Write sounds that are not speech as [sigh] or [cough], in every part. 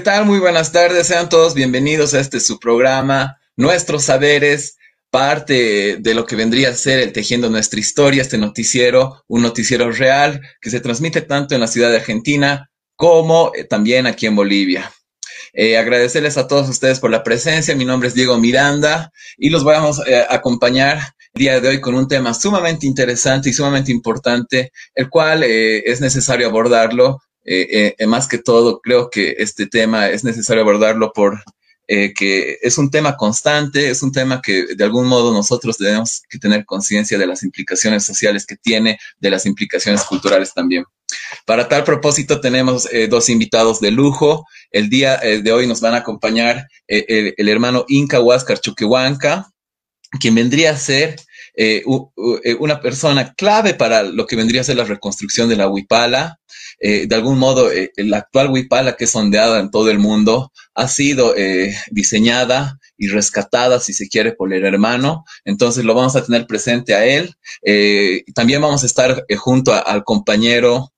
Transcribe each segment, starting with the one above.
¿Qué tal? Muy buenas tardes. Sean todos bienvenidos a este su programa, Nuestros Saberes, parte de lo que vendría a ser el Tejiendo Nuestra Historia, este noticiero, un noticiero real que se transmite tanto en la ciudad de Argentina como eh, también aquí en Bolivia. Eh, agradecerles a todos ustedes por la presencia. Mi nombre es Diego Miranda y los vamos eh, a acompañar el día de hoy con un tema sumamente interesante y sumamente importante, el cual es necesario abordarlo. Más que todo, creo que este tema es necesario abordarlo por eh, que es un tema constante, es un tema que de algún modo nosotros tenemos que tener conciencia de las implicaciones sociales que tiene, de las implicaciones culturales también. Para tal propósito tenemos eh, dos invitados de lujo. El día eh, de hoy nos van a acompañar el, hermano Inca Huáscar Chuquehuanca, quien vendría a ser eh, eh, una persona clave para lo que vendría a ser la reconstrucción de la Huipala. Eh, de algún modo, la actual Huipala, que es sondeada en todo el mundo, ha sido diseñada y rescatada, si se quiere, por el hermano. Entonces lo vamos a tener presente a él. también vamos a estar junto al compañero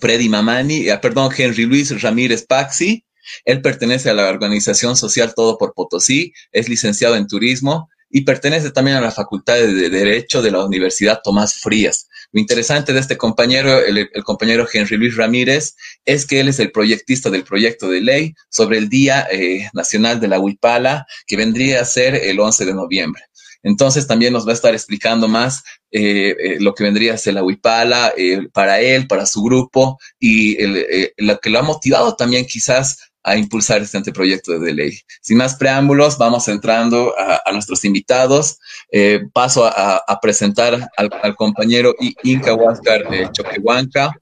Freddy Mamani, perdón, Henry Luis Ramírez Paxi. Él pertenece a la organización social Todo por Potosí, es licenciado en turismo y pertenece también a la Facultad de Derecho de la Universidad Tomás Frías. Lo interesante de este compañero, el, compañero Henry Luis Ramírez, es que él es el proyectista del proyecto de ley sobre el Día eh, Nacional de la Huipala, que vendría a ser el 11 de noviembre. Entonces también nos va a estar explicando más eh, eh, lo que vendría a ser la Huipala para él, para su grupo y lo que lo ha motivado también quizás a impulsar este anteproyecto de ley. Sin más preámbulos, vamos entrando a, nuestros invitados. Eh, paso a, presentar al, compañero Inca Huáscar eh, Choquehuanca.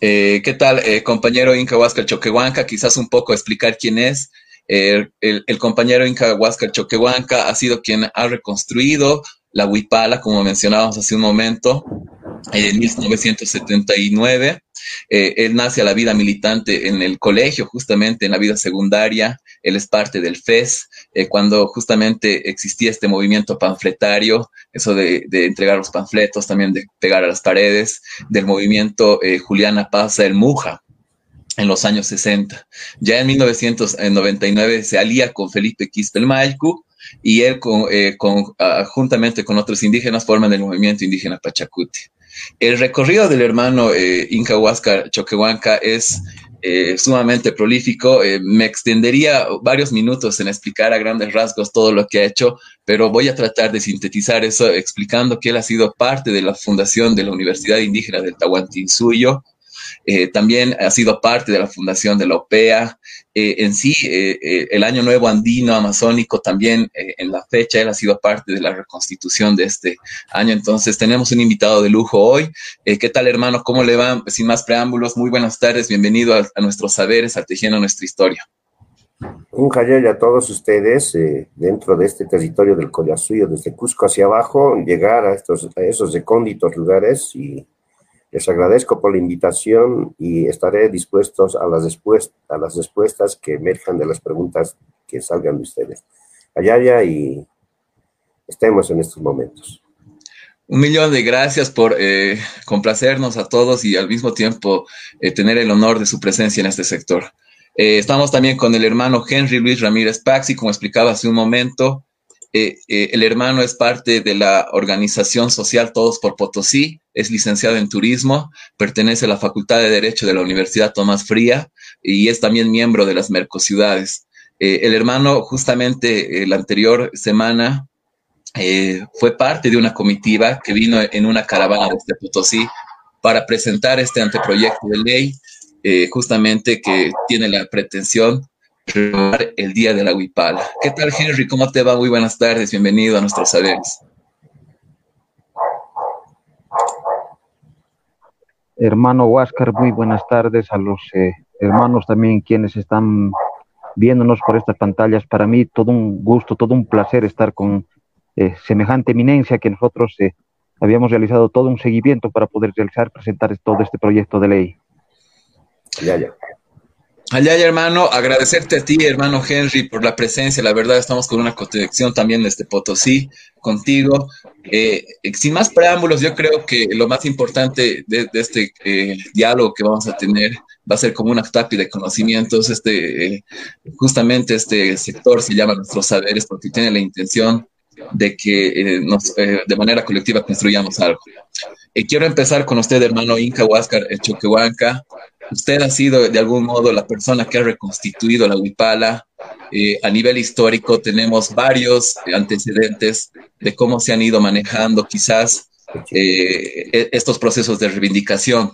Eh, ¿Qué tal, compañero Inca Huáscar Choquehuanca? Quizás un poco explicar quién es. El, el, compañero Inca Huáscar Choquehuanca ha sido quien ha reconstruido la Huipala, como mencionábamos hace un momento, en 1979. Eh, él nace a la vida militante en el colegio, justamente en la vida secundaria. Él es parte del FES, eh, cuando justamente existía este movimiento panfletario, eso de, entregar los panfletos, también de pegar a las paredes, del movimiento eh, Juliana Paz, el Muja en los años 60. Ya en 1999 se alía con Felipe Quispelmaycu y él con, ah, juntamente con otros indígenas forman el movimiento indígena Pachacuti. El recorrido del hermano eh, Inca Choquehuanca es eh, sumamente prolífico. Eh, me extendería varios minutos en explicar a grandes rasgos todo lo que ha hecho, pero voy a tratar de sintetizar eso explicando que él ha sido parte de la fundación de la Universidad Indígena del Tahuantinsuyo, eh, también ha sido parte de la fundación de la OPEA. Eh, en sí, eh, el Año Nuevo Andino Amazónico también en la fecha, él ha sido parte de la reconstitución de este año. Entonces, tenemos un invitado de lujo hoy. ¿Qué tal, hermano? ¿Cómo le va? Sin más preámbulos, muy buenas tardes. Bienvenido a, nuestros saberes, a tejiendo nuestra historia. Un jayay a todos ustedes dentro de este territorio del Collasuyo, desde Cusco hacia abajo, llegar a, estos, a esos recónditos lugares y les agradezco por la invitación y estaré dispuesto a las, respuestas que emerjan de las preguntas que salgan de ustedes. Allá, y estemos en estos momentos. Un millón de gracias por eh, complacernos a todos y al mismo tiempo eh, tener el honor de su presencia en este sector. Eh, estamos también con el hermano Henry Luis Ramírez Paxi, como explicaba hace un momento. El hermano es parte de la organización social Todos por Potosí, es licenciado en turismo, pertenece a la Facultad de Derecho de la Universidad Tomás Fría y es también miembro de las Mercociudades. Eh, el hermano, justamente eh, la anterior semana, eh, fue parte de una comitiva que vino en una caravana desde Potosí para presentar este anteproyecto de ley, justamente que tiene la pretensión el Día de la Huipala. ¿Qué tal, Henry? ¿Cómo te va? Muy buenas tardes. Bienvenido a nuestros saberes. Hermano Huáscar, muy buenas tardes a los eh, hermanos también quienes están viéndonos por estas pantallas. Para mí todo un gusto, todo un placer estar con eh, semejante eminencia que nosotros eh, habíamos realizado todo un seguimiento para poder realizar, presentar todo este proyecto de ley. Ya, ya. Allá, hermano, agradecerte a ti, hermano Henry, por la presencia. La verdad, estamos con una conexión también desde Potosí. contigo. Eh, sin más preámbulos, yo creo que lo más importante de, este eh, diálogo que vamos a tener va a ser como una tapia de conocimientos. Este, justamente este sector se llama Nuestros Saberes porque tiene la intención de que nos, de manera colectiva construyamos algo. quiero empezar con usted, hermano Inca Huáscar Choquehuanca. Usted ha sido de algún modo la persona que ha reconstituido la Huipala. Eh, a nivel histórico tenemos varios antecedentes de cómo se han ido manejando quizás eh, e-, estos procesos de reivindicación.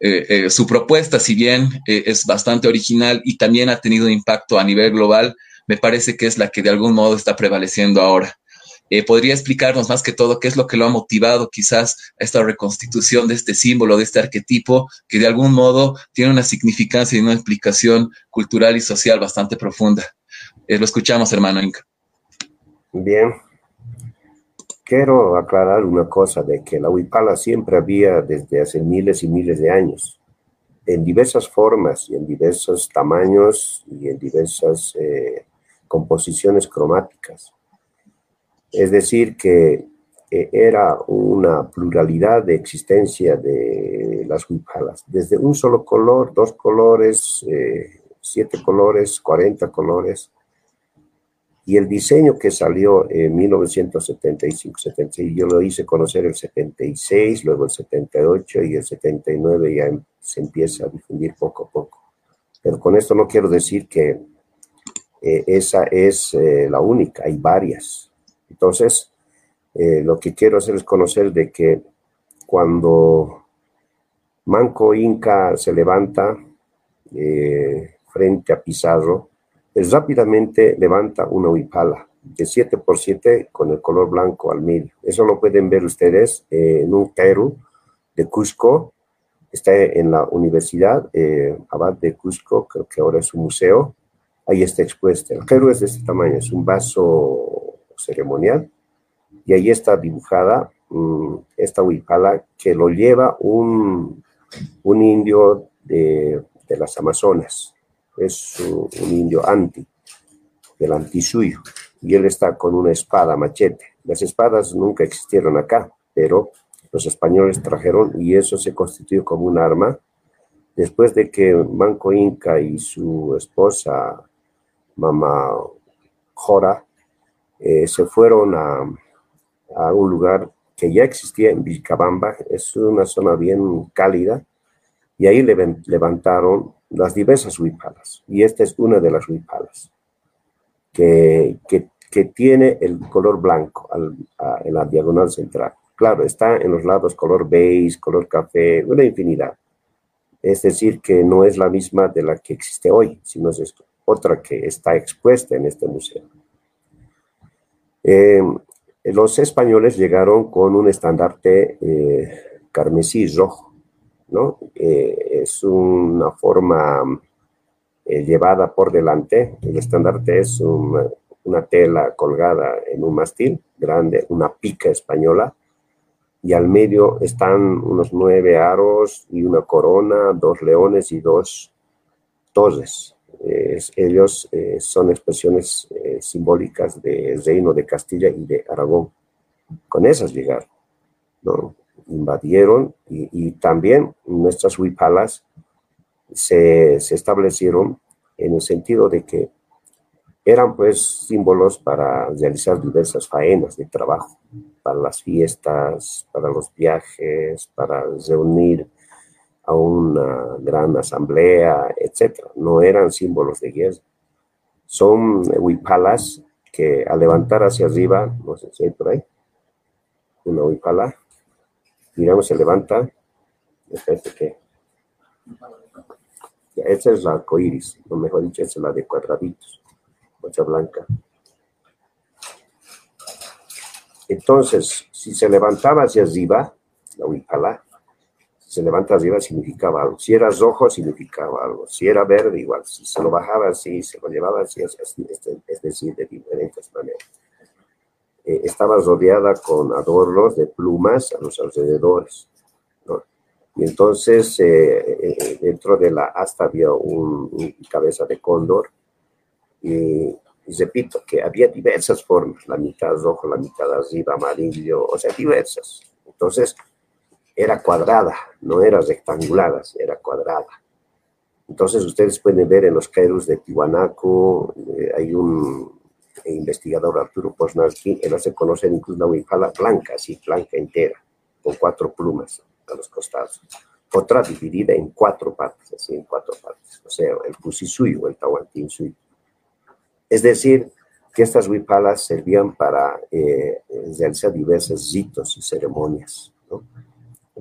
Eh, su propuesta, si bien es bastante original y también ha tenido impacto a nivel global, me parece que es la que de algún modo está prevaleciendo ahora. Eh, ¿Podría explicarnos más que todo qué es lo que lo ha motivado quizás a esta reconstitución de este símbolo, de este arquetipo, que de algún modo tiene una significancia y una explicación cultural y social bastante profunda? Eh, lo escuchamos, hermano Inca. Bien. Quiero aclarar una cosa de que la huipala siempre había desde hace miles y miles de años, en diversas formas y en diversos tamaños y en diversas eh, composiciones cromáticas. Es decir, que era una pluralidad de existencia de las huipalas, desde un solo color, dos colores, eh, siete colores, cuarenta colores. Y el diseño que salió en 1975, 76, yo lo hice conocer el 76, luego el 78 y el 79 ya em, se empieza a difundir poco a poco. Pero con esto no quiero decir que eh, esa es eh, la única, hay varias. Entonces, eh, lo que quiero hacer es conocer de que cuando Manco Inca se levanta frente a Pizarro, él rápidamente levanta una huipala de 7 por 7 con el color blanco al medio. Eso lo pueden ver ustedes en un Cairo de Cusco. Está en la Universidad Abad de Cusco, creo que ahora es un museo. Ahí está expuesta. El Cairo es de este tamaño, es un vaso ceremonial, y ahí está dibujada mm, esta huipala que lo lleva un, un indio de, de, las Amazonas, es un, indio anti, del antisuyo, y él está con una espada, machete. Las espadas nunca existieron acá, pero los españoles trajeron y eso se constituyó como un arma. Después de que Manco Inca y su esposa, Mama Jora, eh, se fueron a, un lugar que ya existía en Vilcabamba, es una zona bien cálida, y ahí levantaron las diversas huipalas, y esta es una de las huipalas, que, tiene el color blanco en la diagonal central. Claro, está en los lados color beige, color café, una infinidad. Es decir, que no es la misma de la que existe hoy, sino es otra que está expuesta en este museo. Eh, los españoles llegaron con un estandarte eh, carmesí rojo, ¿no? Eh, es una forma llevada por delante. El estandarte es una, tela colgada en un mastil grande, una pica española, y al medio están unos nueve aros y una corona, dos leones y dos torres ellos eh, son expresiones eh, simbólicas del reino de Castilla y de Aragón. Con esas llegaron, ¿no? invadieron y, también nuestras huipalas se, se, establecieron en el sentido de que eran pues símbolos para realizar diversas faenas de trabajo, para las fiestas, para los viajes, para reunir a una gran asamblea, etc. No eran símbolos de guerra. Son huipalas que al levantar hacia arriba, no sé si hay por ahí, una huipala, digamos, se levanta, espérate que... Esta es la arcoíris, o mejor dicho, esta es la de cuadraditos, mocha blanca. Entonces, si se levantaba hacia arriba, la huipala, se levanta arriba significaba algo. Si era rojo, significaba algo. Si era verde, igual. Si se lo bajaba así, se lo llevaba así, es, decir, de diferentes maneras. Eh, estaba rodeada con adornos de plumas a los alrededores. Y entonces, eh, eh, dentro de la asta había un, cabeza de cóndor. Y y repito, que había diversas formas, la mitad rojo, la mitad arriba amarillo, o sea, diversas. Entonces, era cuadrada, no era rectangular, era cuadrada. Entonces, ustedes pueden ver en los Kairos de Tiwanaku, eh, hay un investigador, Arturo Posnanski, él hace conocer incluso la huipala blanca, así, blanca entera, con cuatro plumas a los costados. Otra dividida en cuatro partes, así, en cuatro partes, o sea, el Pusisuy el Tahuantinsui. Es decir, que estas huipalas servían para eh, realizar diversos ritos y ceremonias.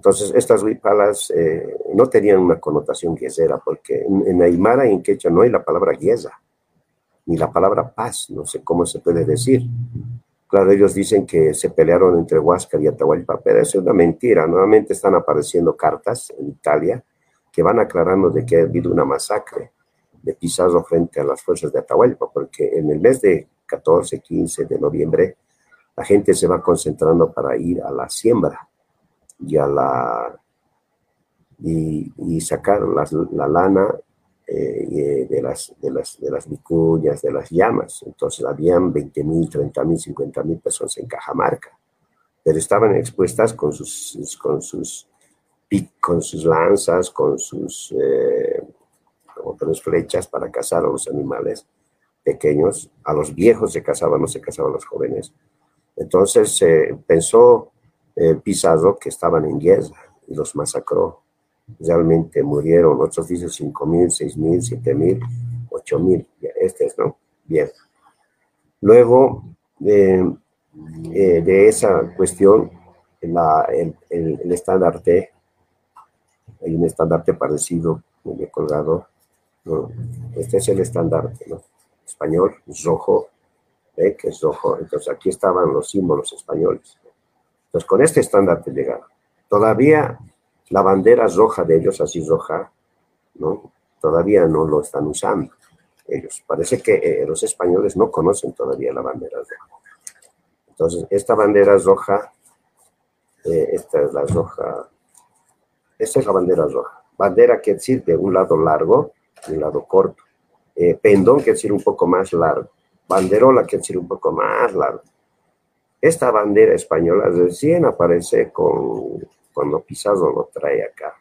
Entonces, estas huipalas eh, no tenían una connotación guesera, porque en, Aymara y en Quechua no hay la palabra guesa, ni la palabra paz, no sé cómo se puede decir. Claro, ellos dicen que se pelearon entre Huáscar y Atahualpa, pero es una mentira. Nuevamente están apareciendo cartas en Italia que van aclarando de que ha habido una masacre de Pizarro frente a las fuerzas de Atahualpa, porque en el mes de 14, 15 de noviembre, la gente se va concentrando para ir a la siembra y a la y, sacar la, lana eh, de, las, de, las, de las vicuñas, de las llamas. Entonces habían 20 mil, 30 mil, 50 mil personas en Cajamarca, pero estaban expuestas con sus, con sus, con sus lanzas, con sus eh, como flechas para cazar a los animales pequeños. A los viejos se cazaban, no se cazaban los jóvenes. Entonces se pensó eh, que estaban en guerra y los masacró. Realmente murieron, otros dicen 5 mil, 6 mil, 7 mil, 8 mil. Este es, ¿no? Bien. Luego eh, eh, de esa cuestión, el estandarte, hay un estandarte parecido, muy colgado, ¿no? Este es el estandarte, ¿no? Español, rojo, ¿eh? que es rojo. Entonces aquí estaban los símbolos españoles. Entonces, con este estándar te llegaron. Todavía la bandera roja de ellos, así roja, ¿no? Todavía no lo están usando ellos. Parece que eh, los españoles no conocen todavía la bandera roja. Entonces, esta bandera roja, eh, esta es la roja, esta es la bandera roja. Bandera quiere decir de un lado largo y un lado corto. Eh, pendón quiere decir un poco más largo. Banderola quiere decir un poco más largo. Esta bandera española recién aparece con, cuando Pizarro lo trae acá,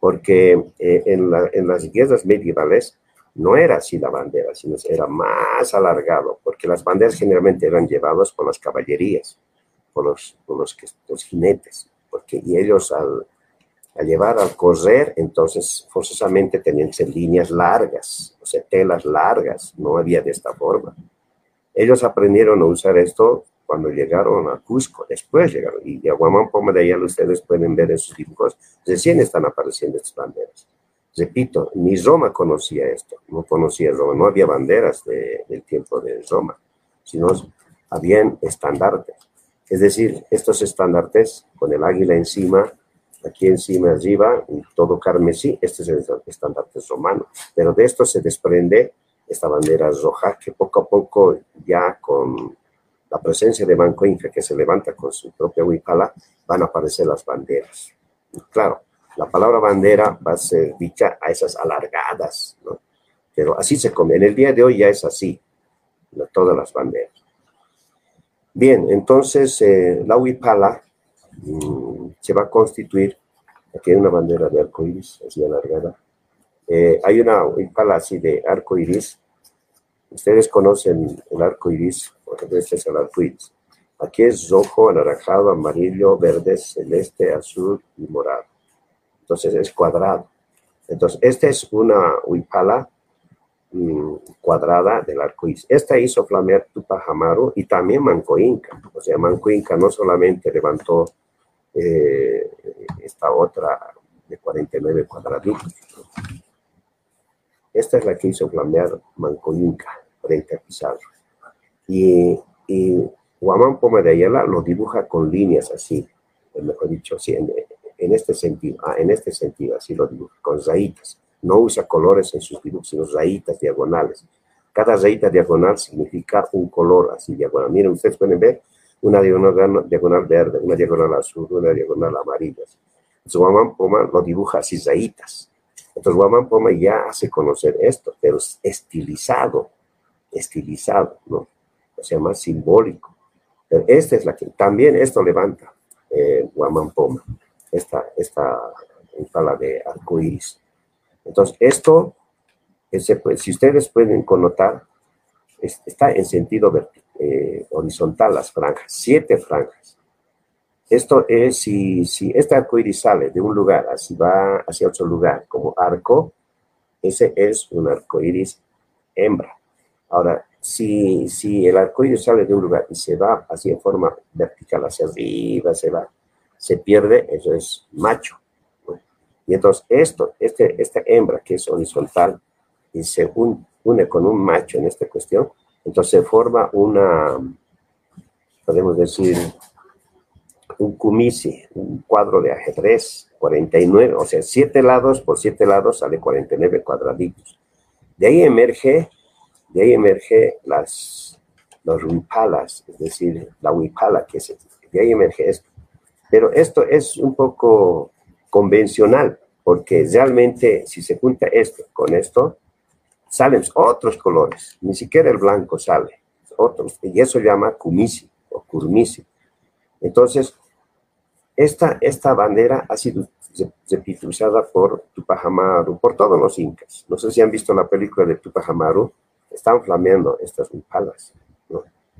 porque eh, en, las guerras medievales no era así la bandera, sino era más alargado, porque las banderas generalmente eran llevadas por las caballerías, por los, los, jinetes, porque y ellos al, al llevar al correr, entonces forzosamente tenían ser líneas largas, o sea, telas largas, no había de esta forma. Ellos aprendieron a usar esto cuando llegaron a Cusco, después llegaron, y a Poma de allá ustedes pueden ver esos dibujos, recién están apareciendo estas banderas. Repito, ni Roma conocía esto, no conocía Roma, no había banderas del tiempo de Roma, sino habían estandartes. Es decir, estos estandartes con el águila encima, aquí encima, arriba, y todo carmesí, este es el estandarte romano. Pero de esto se desprende esta bandera roja que poco a poco ya con la presencia de Banco Inca que se levanta con su propia huipala, van a aparecer las banderas. claro, la palabra bandera va a ser dicha a esas alargadas, ¿no? Pero así se come. En el día de hoy ya es así, todas las banderas. Bien, entonces eh, la huipala mm, se va a constituir, aquí hay una bandera de arco iris, así alargada. Eh, hay una huipala así de arco iris. Ustedes conocen el arco iris este es el arco Aquí es rojo, anaranjado, amarillo, verde, celeste, azul y morado. Entonces es cuadrado. Entonces, esta es una huipala mm, cuadrada del arco iris. Esta hizo flamear Tupac Amaru y también Manco Inca. O sea, Manco Inca no solamente levantó eh, esta otra de 49 cuadraditos. Esta es la que hizo flamear Manco Inca frente a. Y, y Guamán Poma de Ayala lo dibuja con líneas así, mejor dicho, así, en, este sentido, ah, en este sentido, así lo dibuja, con rayitas. No usa colores en sus dibujos, sino rayitas diagonales. Cada rayita diagonal significa un color así diagonal. Miren, ustedes pueden ver una diagonal, diagonal verde, una diagonal azul, una diagonal amarilla. Entonces, Guamán Poma lo dibuja así rayitas. Entonces, Guamán Poma ya hace conocer esto, pero es estilizado estilizado, ¿no? Sea, más simbólico. Esta es la que también esto levanta eh, Guamampoma, esta, esta pala de arcoíris. Entonces, esto, ese, pues, si ustedes pueden connotar, está en sentido eh, horizontal las franjas, siete franjas. Esto es, si, si este arcoíris sale de un lugar, así va hacia otro lugar, como arco, ese es un arcoíris hembra. Ahora, si, si el arcoíris sale de un lugar y se va así en forma vertical hacia arriba, se va, se pierde, eso es macho. Y entonces esto, este, esta hembra que es horizontal y se une con un macho en esta cuestión, entonces se forma una, podemos decir, un cumisi, un cuadro de ajedrez, 49, o sea, 7 lados por 7 lados sale 49 cuadraditos. De ahí emerge, de ahí emerge las, los huipalas, es decir, la huipala, que es, de ahí emerge esto. Pero esto es un poco convencional, porque realmente si se junta esto con esto, salen otros colores, ni siquiera el blanco sale, otros, y eso llama kumisi o kurmisi. Entonces, esta, esta bandera ha sido usada por Tupac Amaru, por todos los incas. No sé si han visto la película de Tupac Amaru, están flameando estas palas,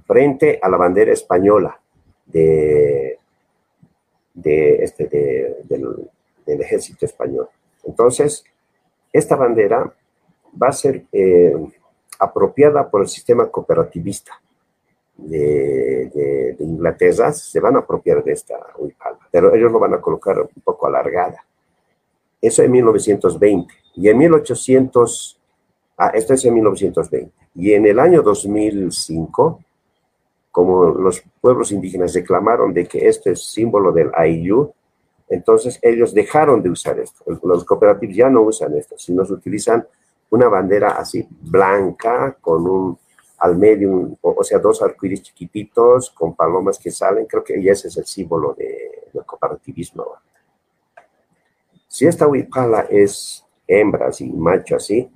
frente a la bandera española de, de este, del, ejército español. Entonces, esta bandera va a ser eh, apropiada por el sistema cooperativista de, Inglaterra, se van a apropiar de esta huipala, pero ellos lo van a colocar un poco alargada. Eso en 1920. Y en 1800, ah, esto es en 1920. Y en el año 2005, como los pueblos indígenas reclamaron de que este es símbolo del AIU, entonces ellos dejaron de usar esto. Los cooperativos ya no usan esto, sino utilizan una bandera así blanca con un al medio, o, sea, dos arcoíris chiquititos con palomas que salen, creo que ese es el símbolo de, del cooperativismo. Si esta huipala es hembra y macho así,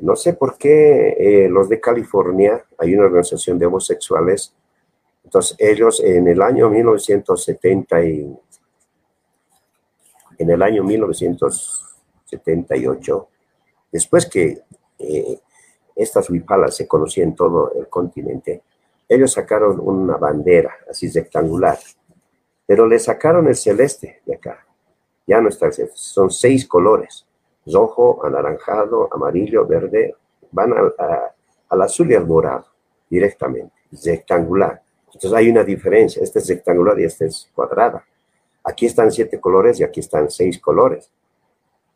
no sé por qué eh, los de California, hay una organización de homosexuales, entonces ellos en el año 1970 y, en el año 1978, después que eh, estas huipalas se conocían en todo el continente, ellos sacaron una bandera así rectangular, pero le sacaron el celeste de acá. Ya no está el celeste, son seis colores, rojo, anaranjado, amarillo, verde, van al azul y al morado directamente, rectangular. Entonces hay una diferencia, este es rectangular y este es cuadrada. Aquí están siete colores y aquí están seis colores.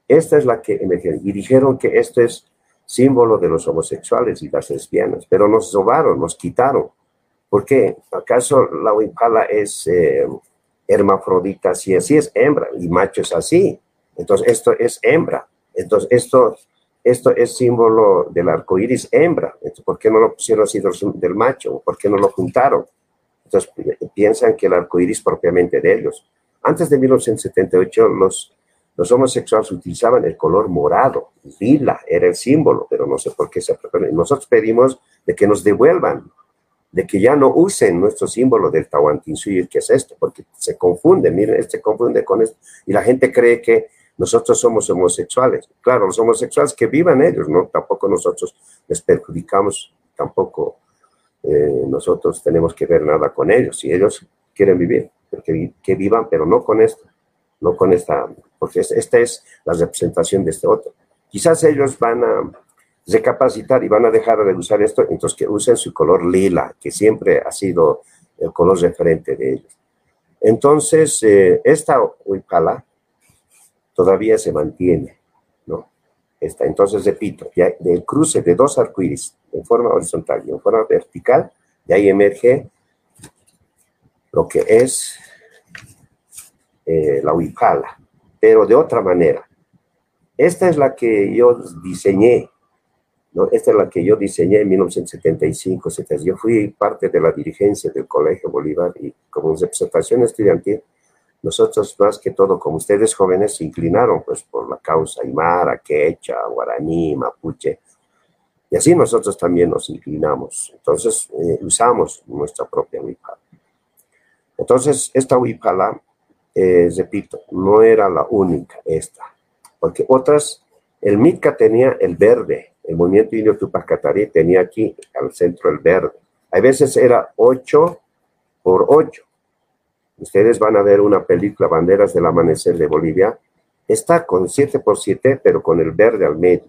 Esta es la que emergieron y dijeron que esto es símbolo de los homosexuales y las lesbianas, pero nos robaron, nos quitaron. ¿Por qué? ¿Acaso la huipala es eh, hermafrodita? Si así es hembra y macho es así. Entonces esto es hembra. Entonces esto, esto es símbolo del arco iris hembra. Entonces, ¿por qué no lo pusieron así del macho? ¿Por qué no lo juntaron? Entonces piensan que el arco iris propiamente de ellos. Antes de 1978 los los homosexuales utilizaban el color morado, lila, era el símbolo, pero no sé por qué se Nosotros pedimos de que nos devuelvan, de que ya no usen nuestro símbolo del Tahuantinsuyo, que es esto, porque se confunde, miren, se confunde con esto, y la gente cree que nosotros somos homosexuales. Claro, los homosexuales que vivan ellos, ¿no? Tampoco nosotros les perjudicamos, tampoco eh, nosotros tenemos que ver nada con ellos. Si ellos quieren vivir, que, vivan, pero no con esto no con esta, porque esta es la representación de este otro. Quizás ellos van a recapacitar y van a dejar de usar esto, entonces que usen su color lila, que siempre ha sido el color referente de ellos. Entonces, eh, esta huipala todavía se mantiene, ¿no? Esta, entonces, repito, ya del cruce de dos arcoíris en forma horizontal y en forma vertical, de ahí emerge lo que es eh, la huipala, pero de otra manera. Esta es la que yo diseñé, ¿no? Esta es la que yo diseñé en 1975. Yo fui parte de la dirigencia del Colegio Bolívar y como representación estudiantil, nosotros más que todo, como ustedes jóvenes, se inclinaron pues por la causa aymara, quechua, guaraní, mapuche. Y así nosotros también nos inclinamos. Entonces, eh, usamos nuestra propia huipala. Entonces, esta huipala, eh, repito, no era la única esta, porque otras, el MITCA tenía el verde, el movimiento indio Tupac Katari tenía aquí al centro el verde. A veces era 8 por 8. Ustedes van a ver una película, Banderas del Amanecer de Bolivia, está con 7 por 7, pero con el verde al medio.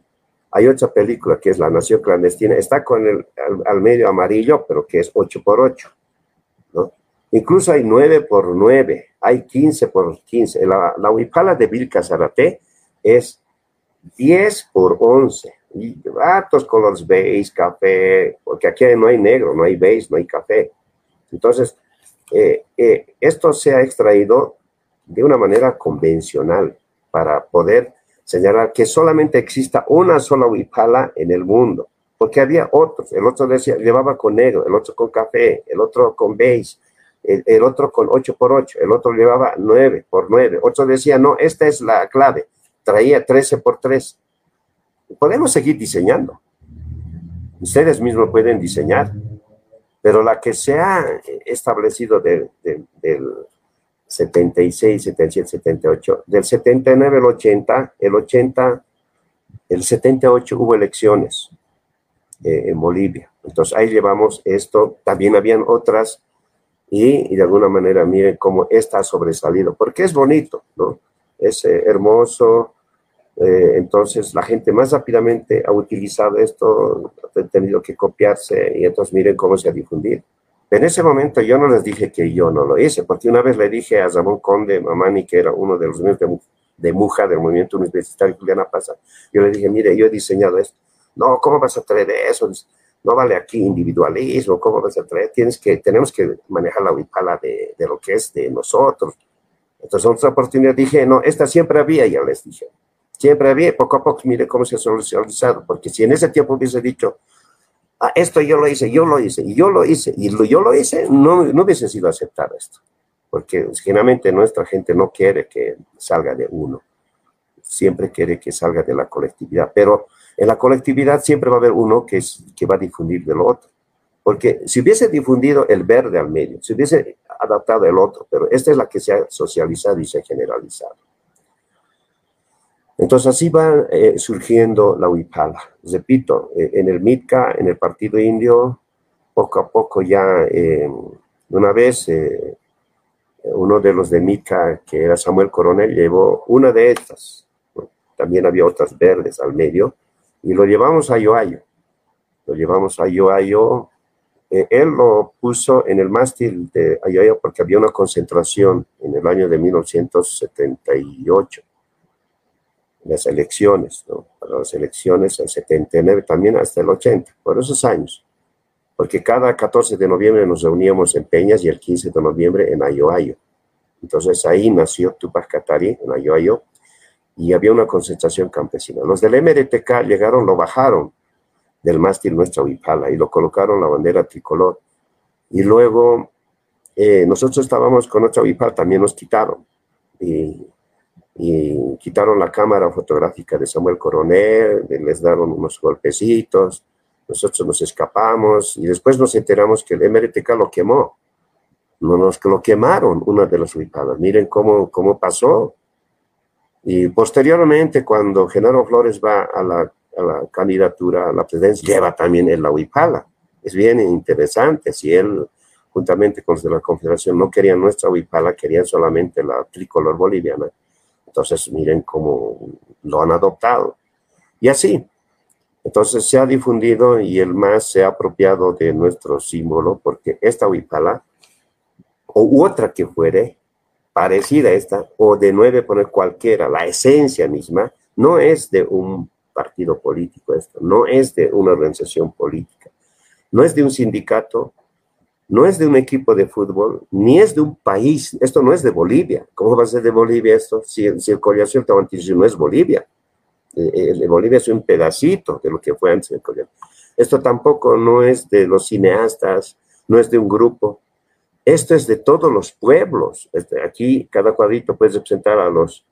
Hay otra película que es La Nación Clandestina, está con el al, medio amarillo, pero que es 8 por 8. ¿no? Incluso hay 9 por 9, hay 15 por 15. La, la huipala de Vilca Zarate es 10 por 11 y ratos colores beige, café, porque aquí no hay negro, no hay beige, no hay café. Entonces, eh, eh, esto se ha extraído de una manera convencional para poder señalar que solamente exista una sola huipala en el mundo, porque había otros. El otro decía, llevaba con negro, el otro con café, el otro con beige, el, el otro con 8 por 8, el otro llevaba 9 por 9. Otro decía, no, esta es la clave, traía 13 por 3 podemos seguir diseñando. Ustedes mismos pueden diseñar, pero la que se ha establecido del 76, 77, 78, del 79 al 80, el 80, el 78 hubo elecciones eh, en Bolivia. Entonces ahí llevamos esto, también habían otras y, de alguna manera miren cómo está sobresalido, porque es bonito, ¿no? Es eh, hermoso, eh, entonces la gente más rápidamente ha utilizado esto, ha tenido que copiarse y entonces miren cómo se ha difundido. En ese momento yo no les dije que yo no lo hice, porque una vez le dije a Ramón Conde Mamani, que era uno de los miembros de, Muja, del movimiento universitario Juliana Pasa, yo le dije, mire, yo he diseñado esto. No, ¿cómo vas a traer eso? No vale aquí individualismo, ¿cómo vas a traer? Tienes que, tenemos que manejar la huipala de, de lo que es de nosotros. Entonces, otra oportunidad dije, no, esta siempre había, ya les dije. Siempre había, poco a poco, mire cómo se ha solucionado, porque si en ese tiempo hubiese dicho, ah, esto yo lo hice, yo lo hice, y yo lo hice, y yo lo hice, no, no hubiese sido aceptado esto, porque generalmente nuestra gente no quiere que salga de uno, siempre quiere que salga de la colectividad, pero en la colectividad siempre va a haber uno que, es, que va a difundir del otro, porque si hubiese difundido el verde al medio, si hubiese adaptado el otro, pero esta es la que se ha socializado y se ha generalizado. Entonces así va eh, surgiendo la huipala. Repito, eh, en el MITCA, en el Partido Indio, poco a poco ya, eh, una vez uno de los de MITCA, que era Samuel Coronel, llevó una de estas. También había otras verdes al medio, y lo llevamos a Yoayo. Lo llevamos a Yoayo. él lo puso en el mástil de Yoayo porque había una concentración en el año de 1978 las elecciones, ¿no? Para las elecciones el 79, también hasta el 80, por esos años. Porque cada 14 de noviembre nos reuníamos en Peñas y el 15 de noviembre en Ayoayo. Entonces ahí nació Tupac Katari, en Ayoayo, y había una concentración campesina. Los del MRTK llegaron, lo bajaron del mástil nuestra Huipala y lo colocaron la bandera tricolor. Y luego eh, nosotros estábamos con nuestra Huipala, también nos quitaron. Y y quitaron la cámara fotográfica de Samuel Coronel, les dieron unos golpecitos, nosotros nos escapamos y después nos enteramos que el MRTK lo quemó. No nos lo quemaron, una de las ubicadas. Miren cómo, cómo pasó. Y posteriormente, cuando Genaro Flores va a la, a la candidatura a la presidencia, lleva también el la huipala. Es bien interesante. Si él, juntamente con los de la Confederación, no querían nuestra huipala, querían solamente la tricolor boliviana, entonces, miren cómo lo han adoptado. Y así. Entonces se ha difundido y el más se ha apropiado de nuestro símbolo, porque esta huipala, o otra que fuere, parecida a esta, o de nueve poner cualquiera, la esencia misma, no es de un partido político esto, no es de una organización política, no es de un sindicato, no es de un equipo de fútbol, ni es de un país. Esto no es de Bolivia. ¿Cómo va a ser de Bolivia esto si, si el no es Bolivia? Eh, eh, Bolivia es un pedacito de lo que fue antes del Collazo. Esto tampoco no es de los cineastas, no es de un grupo. Esto es de todos los pueblos. Este, aquí cada cuadrito puede representar a los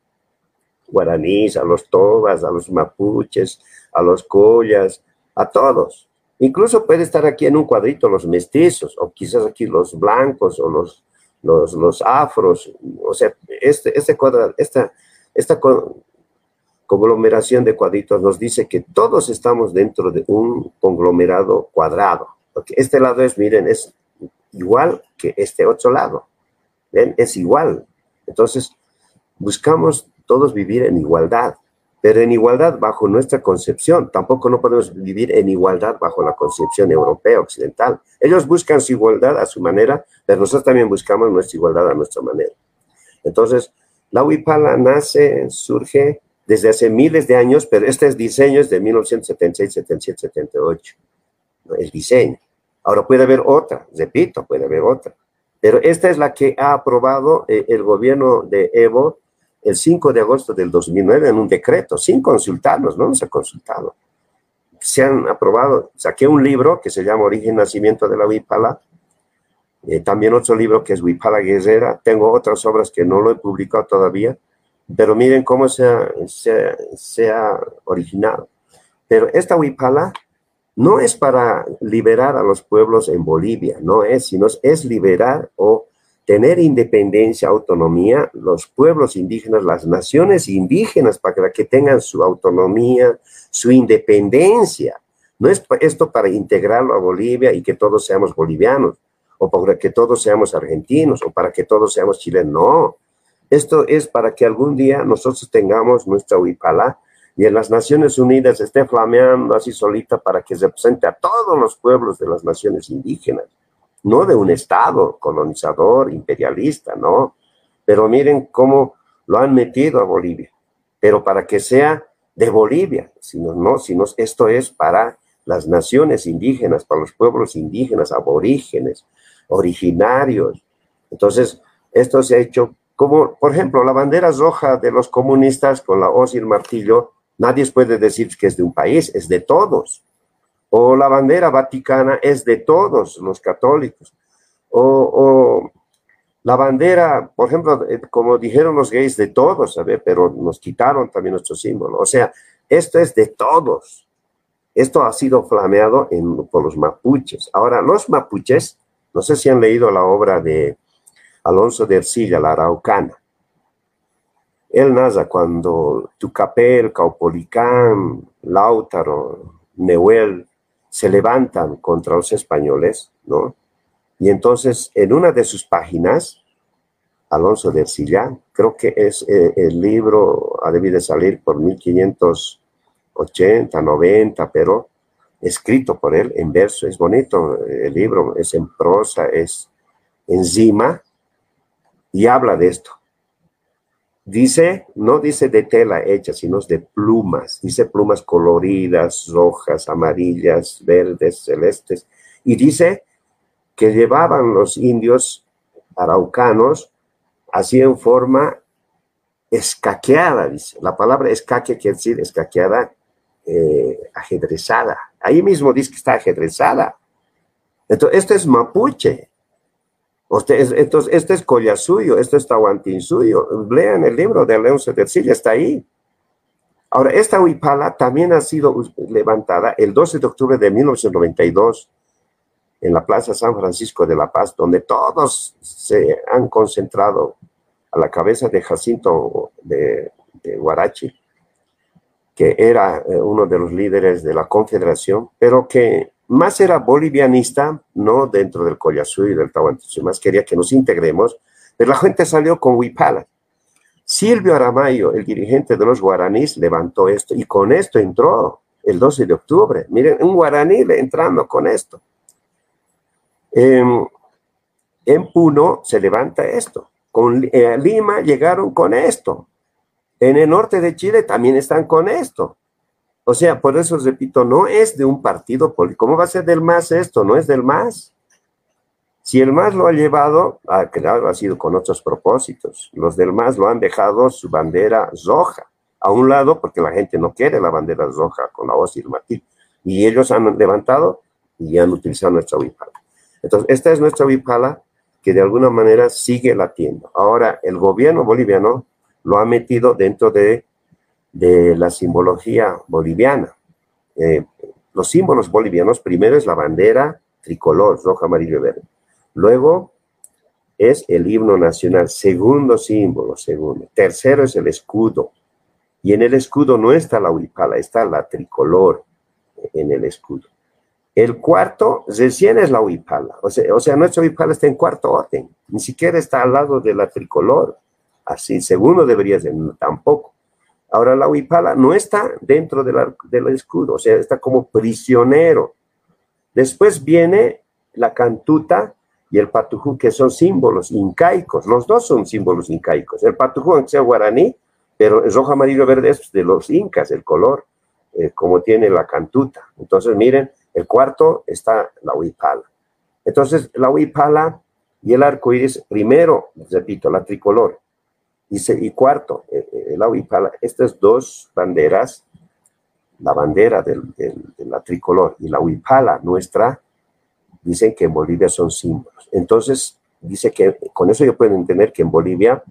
guaraníes, a los tobas, a los mapuches, a los collas, a todos. Incluso puede estar aquí en un cuadrito los mestizos, o quizás aquí los blancos, o los, los, los afros. O sea, este, este cuadro, esta, esta conglomeración de cuadritos nos dice que todos estamos dentro de un conglomerado cuadrado. Porque este lado es, miren, es igual que este otro lado. ¿Ven? Es igual. Entonces, buscamos todos vivir en igualdad, pero en igualdad bajo nuestra concepción. Tampoco no podemos vivir en igualdad bajo la concepción europea, occidental. Ellos buscan su igualdad a su manera, pero nosotros también buscamos nuestra igualdad a nuestra manera. Entonces, la Huipala nace, surge desde hace miles de años, pero este es diseño es de 1976, 77, 78. El diseño. Ahora puede haber otra, repito, puede haber otra. Pero esta es la que ha aprobado eh, el gobierno de Evo el 5 de agosto del 2009 en un decreto, sin consultarnos, no nos ha consultado. Se han aprobado, saqué un libro que se llama Origen y Nacimiento de la Huipala, eh, también otro libro que es Huipala Guerrera, tengo otras obras que no lo he publicado todavía, pero miren cómo se ha, se, ha originado. Pero esta huipala no es para liberar a los pueblos en Bolivia, no es, sino es liberar o tener independencia, autonomía, los pueblos indígenas, las naciones indígenas, para que tengan su autonomía, su independencia. No es esto para integrarlo a Bolivia y que todos seamos bolivianos, o para que todos seamos argentinos, o para que todos seamos chilenos. No, esto es para que algún día nosotros tengamos nuestra huipala y en las Naciones Unidas esté flameando así solita para que represente a todos los pueblos de las naciones indígenas, no de un Estado colonizador, imperialista, no. Pero miren cómo lo han metido a Bolivia, pero para que sea de Bolivia, sino no, sino esto es para las naciones indígenas, para los pueblos indígenas, aborígenes, originarios. Entonces, esto se ha hecho como, por ejemplo, la bandera roja de los comunistas con la hoz y el martillo, nadie puede decir que es de un país, es de todos. O la bandera vaticana es de todos los católicos. O, la bandera, por ejemplo, eh, como dijeron los gays, de todos, ¿sabe? Pero nos quitaron también nuestro símbolo. O sea, esto es de todos. Esto ha sido flameado por los mapuches. Ahora, los mapuches, no sé si han leído la obra de Alonso de Ercilla, la araucana. Él nace cuando Tucapel, Caupolicán, Lautaro, Neuel se levantan contra los españoles, ¿no? Y entonces, en una de sus páginas, Alonso de Ercilla, creo que es eh, el libro, ha debido salir por 1580, 90, pero escrito por él en verso, es bonito el libro, es en prosa, es encima, y habla de esto. Dice, no dice de tela hecha, sino de plumas. Dice plumas coloridas, rojas, amarillas, verdes, celestes. Y dice que llevaban los indios araucanos así en forma escaqueada, dice. La palabra escaque quiere decir escaqueada, eh, ajedrezada. Ahí mismo dice que está ajedrezada. Entonces, esto es mapuche entonces, este es suyo, este es suyo. Lean el libro de León Silla, está ahí. Ahora, esta huipala también ha sido levantada el 12 de octubre de 1992 en la Plaza San Francisco de La Paz, donde todos se han concentrado a la cabeza de Jacinto de, de Guarachi, que era eh, uno de los líderes de la Confederación, pero que más era bolivianista, no dentro del Collazú y del Tahuantinsuyo, más quería que nos integremos, pero la gente salió con Huipala. Silvio Aramayo, el dirigente de los guaraníes, levantó esto y con esto entró el 12 de octubre. Miren, un guaraní entrando con esto. en Puno se levanta esto. Con eh, Lima llegaron con esto. En el norte de Chile también están con esto. O sea, por eso repito, no es de un partido político. ¿Cómo va a ser del MAS esto? No es del MAS. Si el MAS lo ha llevado, ah, claro, ha sido con otros propósitos. Los del MAS lo han dejado su bandera roja a un lado porque la gente no quiere la bandera roja con la hoz y el martillo. Y ellos han levantado y han utilizado nuestra huipala. Entonces, esta es nuestra huipala que de alguna manera sigue latiendo. Ahora, el gobierno boliviano lo ha metido dentro de de la simbología boliviana. Eh, los símbolos bolivianos, primero es la bandera tricolor, roja, amarillo y verde. Luego es el himno nacional, segundo símbolo, segundo. Tercero es el escudo. Y en el escudo no está la huipala, está la tricolor en el escudo. El cuarto recién es la huipala. O sea, o sea, nuestra huipala está en cuarto orden. Ni siquiera está al lado de la tricolor. Así, segundo debería ser, tampoco. Ahora, la huipala no está dentro del escudo, o sea, está como prisionero. Después viene la cantuta y el patujú, que son símbolos incaicos. Los dos son símbolos incaicos. El patujú, aunque sea guaraní, pero el rojo, amarillo, verde es de los incas, el color, eh, como tiene la cantuta. Entonces, miren, el cuarto está la huipala. Entonces, la huipala y el arco iris, primero, repito, la tricolor. Y, y cuarto, eh, eh, la huipala. Estas dos banderas, la bandera de la tricolor y la huipala nuestra, dicen que en Bolivia son símbolos. Entonces, dice que con eso yo puedo entender que en Bolivia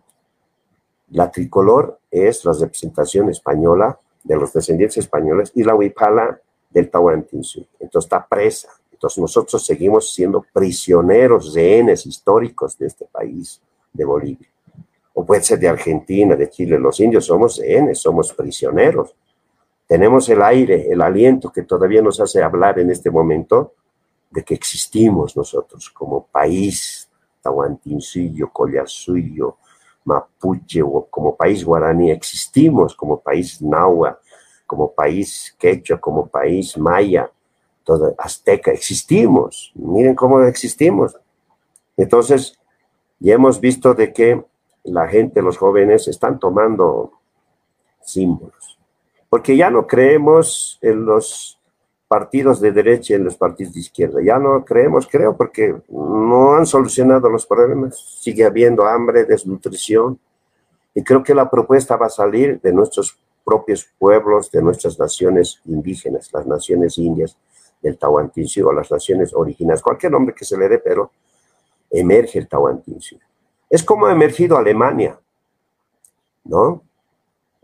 la tricolor es la representación española de los descendientes españoles y la huipala del Tahuantinsuyo. Entonces está presa. Entonces nosotros seguimos siendo prisioneros, rehenes históricos de este país, de Bolivia. O puede ser de Argentina, de Chile. Los indios somos rehenes, somos prisioneros. Tenemos el aire, el aliento que todavía nos hace hablar en este momento de que existimos nosotros como país, Tahuantinsuyo, Collasuyo, Mapuche o como país guaraní, existimos como país náhuatl, como país quechua, como país maya, todo azteca, existimos. Miren cómo existimos. Entonces, ya hemos visto de que la gente, los jóvenes, están tomando símbolos, porque ya no creemos en los partidos de derecha y en los partidos de izquierda. Ya no creemos, creo, porque no han solucionado los problemas. Sigue habiendo hambre, desnutrición. Y creo que la propuesta va a salir de nuestros propios pueblos, de nuestras naciones indígenas, las naciones indias del Tahuantinsuyo, las naciones originales, cualquier nombre que se le dé, pero emerge el Tahuantinsuyo. Es como ha emergido Alemania, ¿no?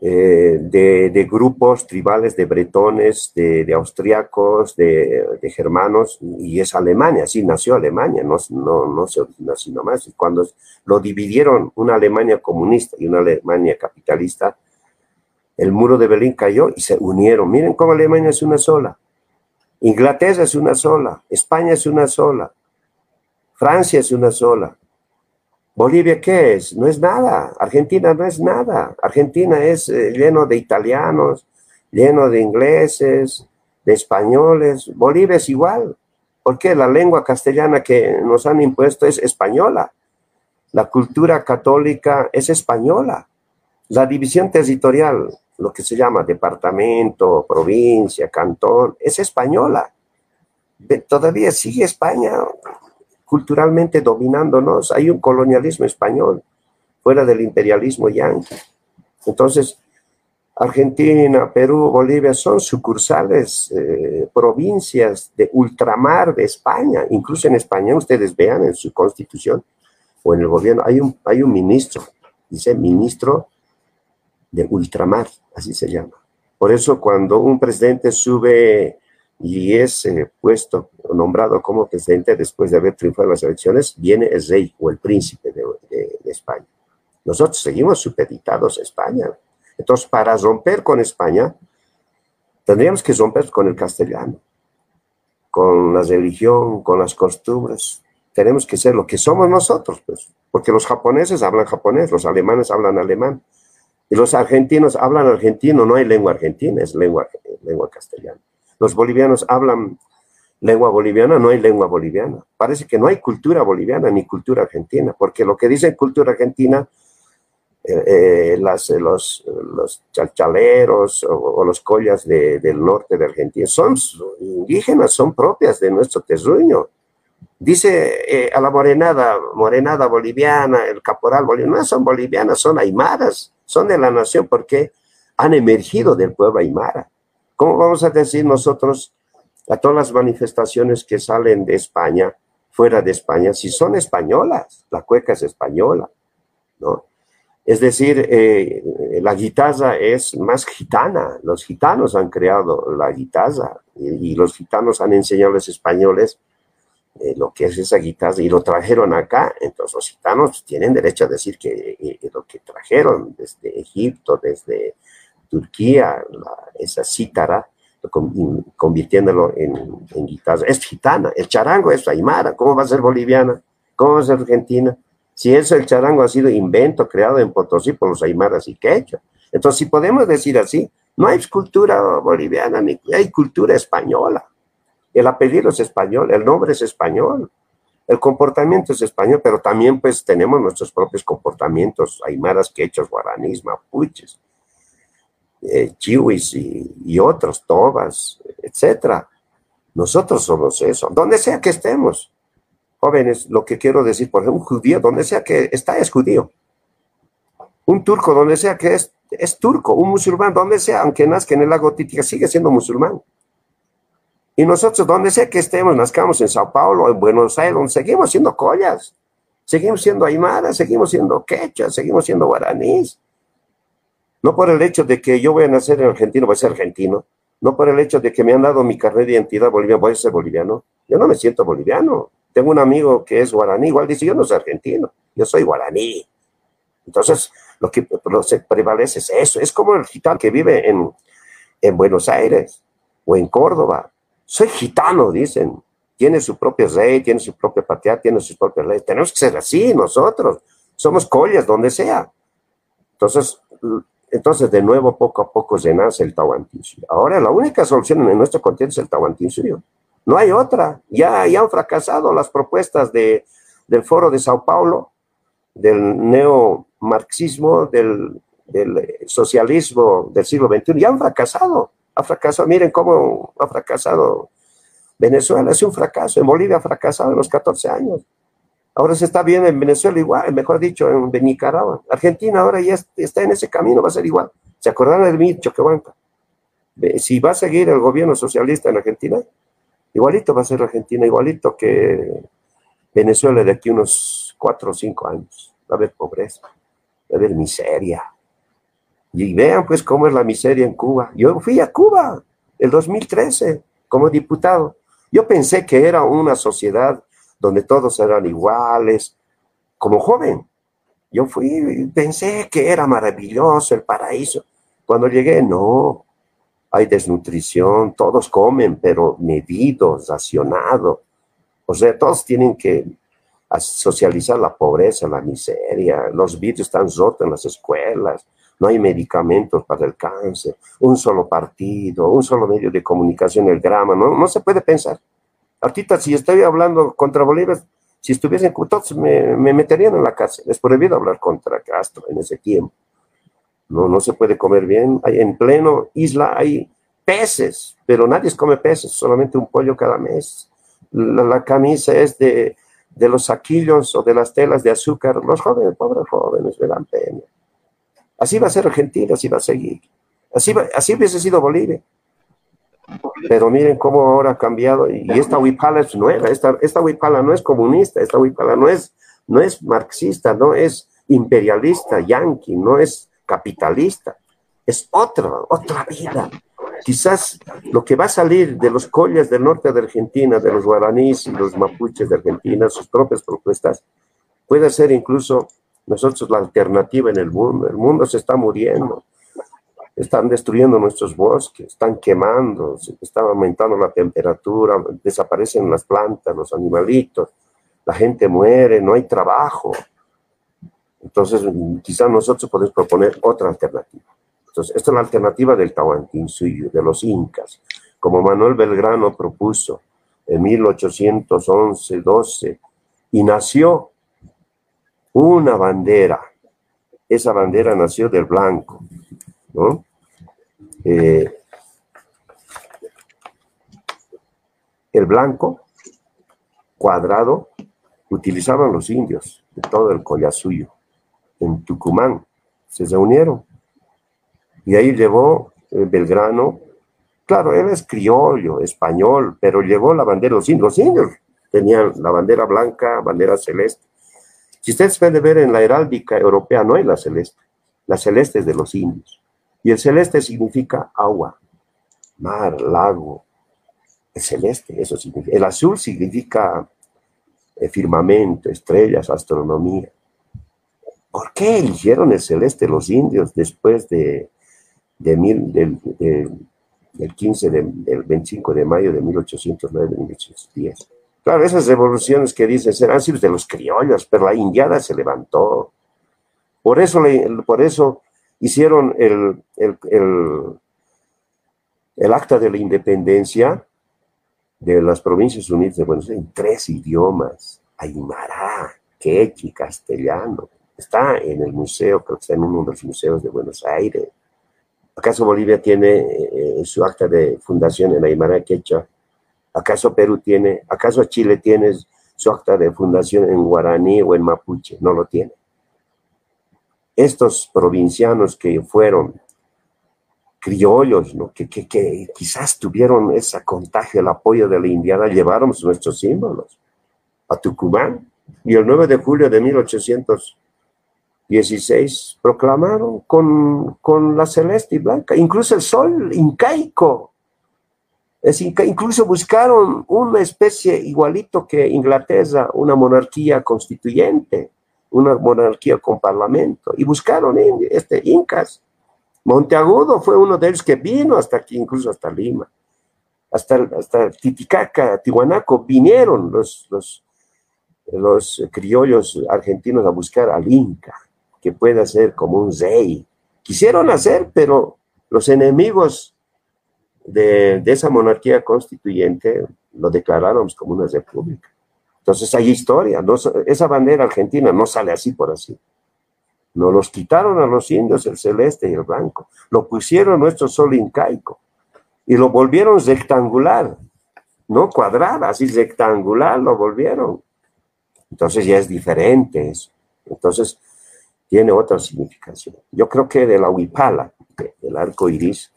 Eh, de, grupos tribales de bretones, de, austriacos, de, germanos, y es Alemania, así nació Alemania, no se originó así nomás. Y cuando lo dividieron una Alemania comunista y una Alemania capitalista, el muro de Berlín cayó y se unieron. Miren cómo Alemania es una sola, Inglaterra es una sola, España es una sola, Francia es una sola, Bolivia, ¿qué es? No es nada. Argentina no es nada. Argentina es eh, lleno de italianos, lleno de ingleses, de españoles. Bolivia es igual. Porque la lengua castellana que nos han impuesto es española. La cultura católica es española. La división territorial, lo que se llama departamento, provincia, cantón, es española. Todavía sigue España culturalmente dominándonos. Hay un colonialismo español fuera del imperialismo yanqui. Entonces, Argentina, Perú, Bolivia son sucursales, eh, provincias de ultramar de España. Incluso en España, ustedes vean en su constitución o en el gobierno, hay un, hay un ministro, dice ministro de ultramar, así se llama. Por eso cuando un presidente sube y es eh, puesto, nombrado como presidente después de haber triunfado las elecciones, viene el rey o el príncipe de, España. Nosotros seguimos supeditados a España. Entonces, para romper con España, tendríamos que romper con el castellano, con la religión, con las costumbres. Tenemos que ser lo que somos nosotros, pues, porque los japoneses hablan japonés, los alemanes hablan alemán, y los argentinos hablan argentino, no hay lengua argentina, es lengua, lengua castellana los bolivianos hablan lengua boliviana, no hay lengua boliviana. Parece que no hay cultura boliviana ni cultura argentina, porque lo que dice cultura argentina, eh, eh, las, eh, los, los chalchaleros o, los collas del norte de Argentina son indígenas, son propias de nuestro terruño. Dice a la morenada, morenada boliviana, el caporal boliviano, no son bolivianas, son aymaras, son de la nación porque han emergido del pueblo aymara. ¿Cómo vamos a decir nosotros a todas las manifestaciones que salen de España, fuera de España, si son españolas? La cueca es española, ¿no? Es decir, eh, la guitarra es más gitana. Los gitanos han creado la guitarra y, los gitanos han enseñado a los españoles eh, lo que es esa guitarra y lo trajeron acá. Entonces los gitanos tienen derecho a decir que eh, lo que trajeron desde Egipto, desde Turquía, esa cítara, convirtiéndolo en, guitarra. Es gitana. El charango es aymara. ¿Cómo va a ser boliviana? ¿Cómo va a ser argentina? Si eso, el charango ha sido invento creado en Potosí por los aymaras y quechua. Entonces, si podemos decir así, no hay cultura boliviana, ni hay cultura española. El apellido es español, el nombre es español, el comportamiento es español, pero también pues tenemos nuestros propios comportamientos, aymaras, quechos, guaraníes, mapuches, eh, chihuis y, otros, tobas, etcétera. Nosotros somos eso, donde sea que estemos. Jóvenes, lo que quiero decir, por ejemplo, un judío, donde sea que está, es judío. Un turco, donde sea que es, es turco. Un musulmán, donde sea, aunque nazca en el lago Titicaca, sigue siendo musulmán. Y nosotros, donde sea que estemos, nazcamos en Sao Paulo, en Buenos Aires, seguimos siendo collas. Seguimos siendo aymaras, seguimos siendo quechas, seguimos siendo guaraníes. No por el hecho de que yo voy a nacer en Argentina, voy a ser argentino. No por el hecho de que me han dado mi carnet de identidad boliviana, voy a ser boliviano. Yo no me siento boliviano. Tengo un amigo que es guaraní, igual dice, yo no soy argentino, yo soy guaraní. Entonces, lo que prevalece es eso. Es como el gitano que vive en, en Buenos Aires o en Córdoba. Soy gitano, dicen. Tiene su propio rey, tiene su propia patria, tiene sus propias leyes. Tenemos que ser así nosotros. Somos collas donde sea. Entonces, entonces de nuevo, poco a poco se nace el Tahuantinsuyo. Ahora, la única solución en nuestro continente es el Tahuantinsuyo. No hay otra. Ya, han fracasado las propuestas de, del Foro de Sao Paulo, del neomarxismo, del, del socialismo del siglo XXI. Ya han fracasado. Ha fracasado. Miren cómo ha fracasado Venezuela. Es un fracaso. En Bolivia ha fracasado en los 14 años. Ahora se está bien en Venezuela igual, mejor dicho, en Nicaragua. Argentina ahora ya está en ese camino, va a ser igual. ¿Se acordaron del Mircho que banca? Si va a seguir el gobierno socialista en Argentina, Igualito va a ser Argentina, igualito que Venezuela de aquí unos cuatro o cinco años. Va a haber pobreza, va a haber miseria. Y vean pues cómo es la miseria en Cuba. Yo fui a Cuba el 2013 como diputado. Yo pensé que era una sociedad donde todos eran iguales. Como joven, yo fui, pensé que era maravilloso el paraíso. Cuando llegué, no, hay desnutrición, todos comen, pero medidos, racionado. O sea, todos tienen que socializar la pobreza, la miseria, los vidrios están rotos en las escuelas, no hay medicamentos para el cáncer, un solo partido, un solo medio de comunicación, el grama, no, no se puede pensar. Ahorita, si estoy hablando contra Bolívar, si estuviesen todos me, me meterían en la cárcel. Es prohibido hablar contra Castro en ese tiempo. No, no se puede comer bien. Hay, en pleno isla hay peces, pero nadie come peces, solamente un pollo cada mes. La, camisa es de, de, los saquillos o de las telas de azúcar. Los jóvenes, pobres jóvenes, me dan pena. Así va a ser Argentina, así va a seguir. Así, así hubiese sido Bolivia. Pero miren cómo ahora ha cambiado. Y esta huipala es nueva. Esta, esta huipala no es comunista, esta huipala no es, no es marxista, no es imperialista, yanqui, no es capitalista. Es otra, otra vida. Quizás lo que va a salir de los collas del norte de Argentina, de los guaraníes y los mapuches de Argentina, sus propias propuestas, puede ser incluso nosotros la alternativa en el mundo. El mundo se está muriendo. Están destruyendo nuestros bosques, están quemando, está aumentando la temperatura, desaparecen las plantas, los animalitos, la gente muere, no hay trabajo. Entonces, quizás nosotros podemos proponer otra alternativa. Entonces, esta es la alternativa del Tahuantinsuyo, de los incas, como Manuel Belgrano propuso en 1811-12, y nació una bandera. Esa bandera nació del blanco, ¿no? Eh, el blanco cuadrado utilizaban los indios de todo el collasuyo en Tucumán. Se reunieron. Y ahí llevó eh, Belgrano. Claro, él es criollo, español, pero llevó la bandera los indios. Los indios tenían la bandera blanca, bandera celeste. Si ustedes pueden ver en la heráldica europea, no hay la celeste. La celeste es de los indios. Y el celeste significa agua, mar, lago. El celeste, eso significa. El azul significa eh, firmamento, estrellas, astronomía. ¿Por qué eligieron el celeste los indios después de, de del, del 15, del 25 de mayo de 1809, 1810? Claro, esas revoluciones que dicen serán sido de los criollos, pero la indiada se levantó. Por eso, por eso hicieron el, el, acta de la independencia de las provincias unidas de Buenos Aires en tres idiomas, Aymara, quechi, castellano. Está en el museo, creo que está en uno de los museos de Buenos Aires. ¿Acaso Bolivia tiene eh, su acta de fundación en Aymara, quechua? ¿Acaso Perú tiene? ¿Acaso Chile tiene su acta de fundación en guaraní o en mapuche? No lo tiene estos provincianos que fueron criollos, ¿no? que, quizás tuvieron ese contagio, el apoyo de la indiana, llevaron nuestros símbolos a Tucumán. Y el 9 de julio de 1816 proclamaron con, con la celeste y blanca, incluso el sol incaico. Incluso buscaron una especie igualito que Inglaterra, una monarquía constituyente una monarquía con parlamento, y buscaron este, incas. Monteagudo fue uno de ellos que vino hasta aquí, incluso hasta Lima, hasta, hasta Titicaca, Tihuanaco, vinieron los, los, los criollos argentinos a buscar al Inca, que pueda ser como un rey. Quisieron hacer, pero los enemigos de, de esa monarquía constituyente lo declararon como una república. Entonces hay historia, esa bandera argentina no sale así por así. Nos los quitaron a los indios el celeste y el blanco, lo pusieron nuestro sol incaico y lo volvieron rectangular, no cuadrado, así rectangular lo volvieron. Entonces ya es diferente eso. Entonces tiene otra significación. Yo creo que de la huipala, del arco iris,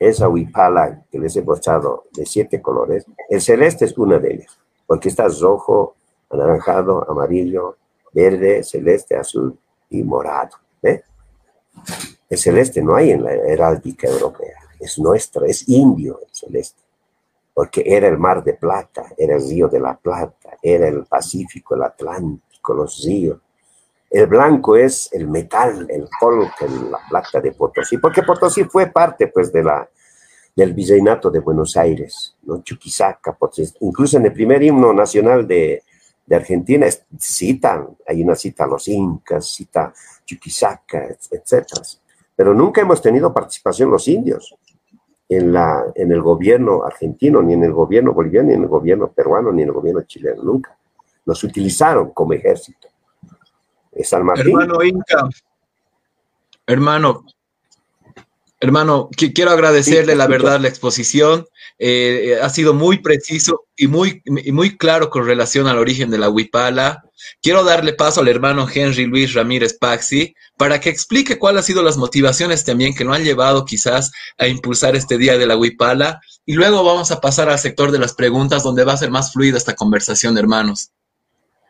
esa huipala que les he mostrado de siete colores, el celeste es una de ellas, porque está rojo, anaranjado, amarillo, verde, celeste, azul y morado. El celeste no hay en la heráldica europea, es nuestro, es indio el celeste, porque era el mar de plata, era el río de la plata, era el Pacífico, el Atlántico, los ríos. El blanco es el metal, el folk, la plata de Potosí, porque Potosí fue parte pues de la, del virreinato de Buenos Aires, ¿no? Chuquisaca, incluso en el primer himno nacional de, de Argentina citan, hay una cita a los incas, cita Chuquisaca, etc. Pero nunca hemos tenido participación los indios en, la, en el gobierno argentino, ni en el gobierno boliviano, ni en el gobierno peruano, ni en el gobierno chileno, nunca. Nos utilizaron como ejército. San Martín. Hermano Inca, hermano, hermano, quiero agradecerle la verdad la exposición. Eh, ha sido muy preciso y muy, muy claro con relación al origen de la huipala. Quiero darle paso al hermano Henry Luis Ramírez Paxi para que explique cuáles han sido las motivaciones también que lo han llevado quizás a impulsar este día de la huipala. Y luego vamos a pasar al sector de las preguntas donde va a ser más fluida esta conversación, hermanos.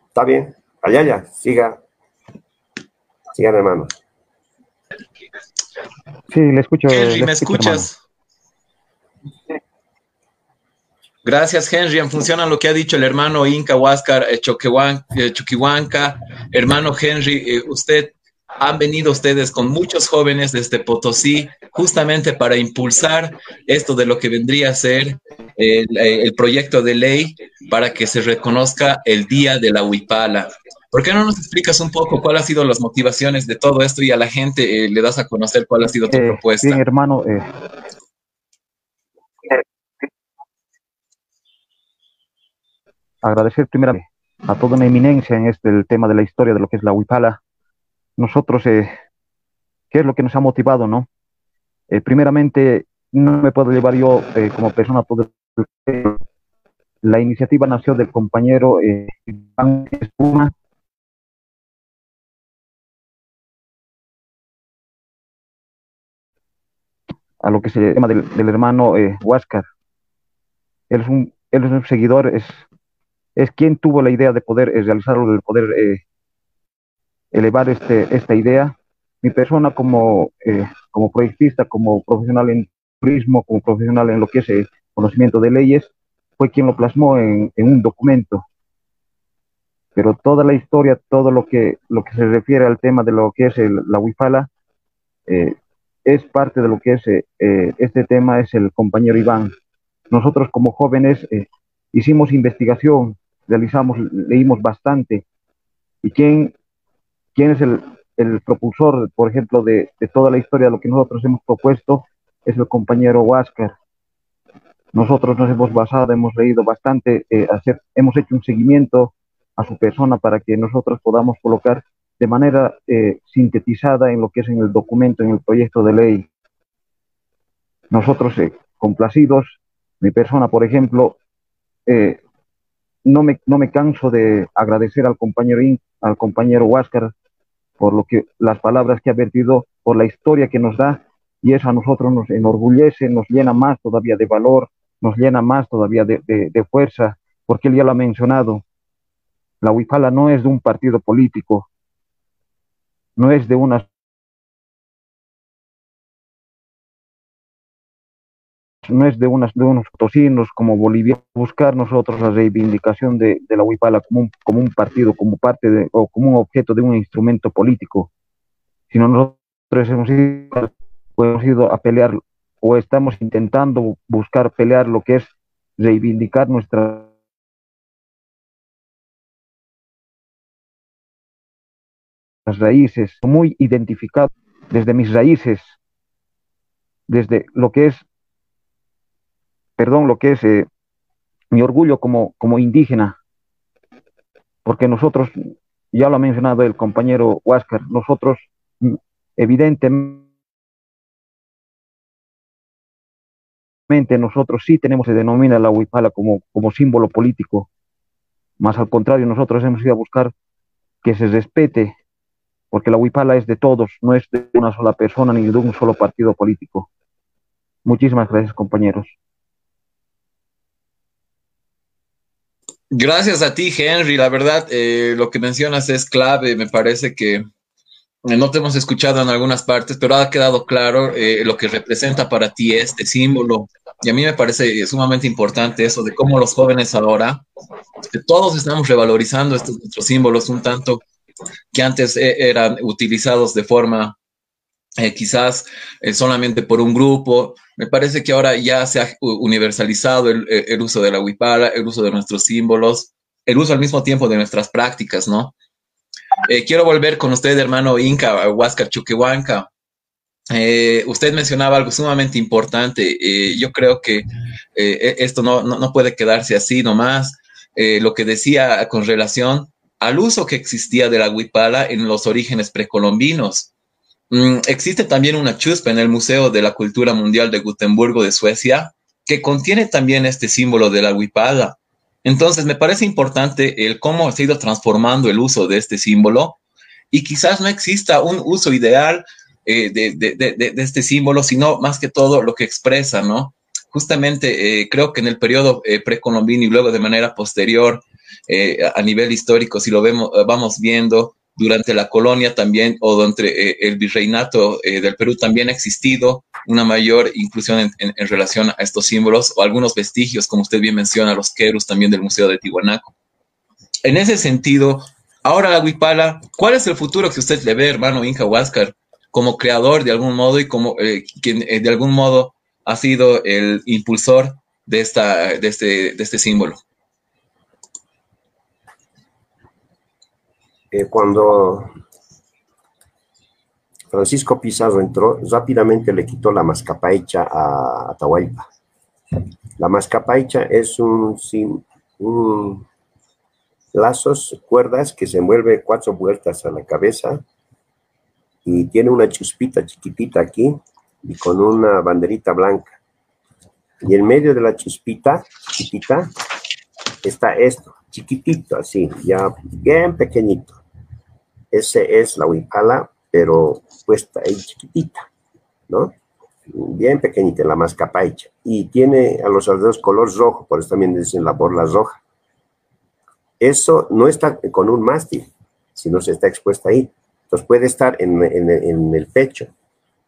Está bien. Allá, ya, siga Sigan, hermano. Sí, le escucho. Henry, ¿me escuchas? Gracias, Henry. En función a lo que ha dicho el hermano Inca Huáscar eh, eh, Chuquihuanca, hermano Henry, eh, usted han venido ustedes con muchos jóvenes desde Potosí justamente para impulsar esto de lo que vendría a ser el, el proyecto de ley para que se reconozca el Día de la Huipala. ¿Por qué no nos explicas un poco cuáles han sido las motivaciones de todo esto y a la gente eh, le das a conocer cuál ha sido tu eh, propuesta? Bien, hermano. Eh, agradecer primero a toda una eminencia en este el tema de la historia de lo que es la Huipala. Nosotros, ¿qué es lo que nos ha motivado, no? primeramente, no me puedo llevar yo como persona todo la iniciativa nació del compañero Iván Espuma, a lo que se llama del, hermano eh, Huáscar. Él es, un, él es un seguidor, es es quien tuvo la idea de poder realizarlo, de poder elevar este, esta idea. Mi persona como, como proyectista, como profesional en turismo, como profesional en lo que es el conocimiento de leyes, fue quien lo plasmó en, en un documento pero toda la historia, todo lo que, lo que se refiere al tema de lo que es la Huipala, eh, es parte de lo que es eh, eh, este tema, es el compañero Iván. Nosotros como jóvenes hicimos investigación, realizamos, leímos bastante. ¿Y quién, quién es el, el propulsor, por ejemplo, de, de, toda la historia de lo que nosotros hemos propuesto? Es el compañero Huáscar. Nosotros nos hemos basado, hemos leído bastante, hacer, hemos hecho un seguimiento a su persona para que nosotros podamos colocar de manera eh, sintetizada en lo que es en el documento, en el proyecto de ley. Nosotros, eh, complacidos, mi persona, por ejemplo, eh, no, me, no me canso de agradecer al compañero, al compañero Huáscar por lo que, las palabras que ha vertido, por la historia que nos da, y eso a nosotros nos enorgullece, nos llena más todavía de valor, nos llena más todavía de, de fuerza, porque él ya lo ha mencionado, la Huipala no es de un partido político, no es de unas no es de, unas, de unos tocinos como Bolivia, buscar nosotros la reivindicación de, la Huipala como un, como un partido, como parte de, o como un objeto de un instrumento político, sino nosotros hemos ido, hemos ido a pelear o estamos intentando buscar pelear lo que es reivindicar nuestra las raíces, muy identificado desde mis raíces, desde lo que es, perdón, lo que es eh, mi orgullo como, como indígena, porque nosotros, ya lo ha mencionado el compañero Huáscar, nosotros mm, evidentemente nosotros sí tenemos, se denomina la huipala como, como símbolo político, más al contrario, nosotros hemos ido a buscar que se respete porque la Huipala es de todos, no es de una sola persona ni de un solo partido político. Muchísimas gracias, compañeros. Gracias a ti, Henry. La verdad, eh, lo que mencionas es clave. Me parece que eh, no te hemos escuchado en algunas partes, pero ha quedado claro eh, lo que representa para ti este símbolo. Y a mí me parece sumamente importante eso de cómo los jóvenes ahora, todos estamos revalorizando estos nuestros símbolos un tanto que antes eh, eran utilizados de forma eh, quizás eh, solamente por un grupo. Me parece que ahora ya se ha universalizado el, uso de la huipala, el uso de nuestros símbolos, el uso al mismo tiempo de nuestras prácticas, ¿no? quiero volver con usted, hermano Inca, Huáscar Chuquehuanca. usted mencionaba algo sumamente importante. yo creo que e, esto no, no, no, puede quedarse así nomás. lo que decía con relación al uso que existía de la huipala en los orígenes precolombinos. Mm, existe también una chuspa en el Museo de la Cultura Mundial de Gutenbergo de Suecia que contiene también este símbolo de la huipala. Entonces, me parece importante el cómo se ha ido transformando el uso de este símbolo y quizás no exista un uso ideal eh, de, este símbolo, sino más que todo lo que expresa, ¿no? Justamente eh, creo que en el periodo eh, precolombino y luego de manera posterior, eh, a nivel histórico, si lo vemos, eh, vamos viendo durante la colonia también o durante eh, el virreinato del Perú también ha existido una mayor inclusión en, relación a estos símbolos o algunos vestigios, como usted bien menciona, los querus también del Museo de Tihuanaco. En ese sentido, ahora la Huipala, ¿cuál es el futuro que usted le ve, hermano Inca Huáscar, como creador de algún modo y como quien de algún modo ha sido el impulsor de, esta, de, este, de este símbolo? Eh, cuando Francisco Pizarro entró, rápidamente le quitó la mascapaicha a Atahualpa. La mascapaicha es un, un lazos, cuerdas que se envuelve cuatro vueltas a la cabeza y tiene una chuspita chiquitita aquí y con una banderita blanca. Y en medio de la chuspita chiquitita está esto, chiquitito así, ya bien pequeñito. Ese es la huipala, pero puesta ahí chiquitita, ¿no? Bien pequeñita, la mascapaicha. Y tiene a los alrededores color rojo, por eso también dicen la borla roja. eso no está con un mástil, sino se está expuesto ahí. Entonces puede estar en, el pecho,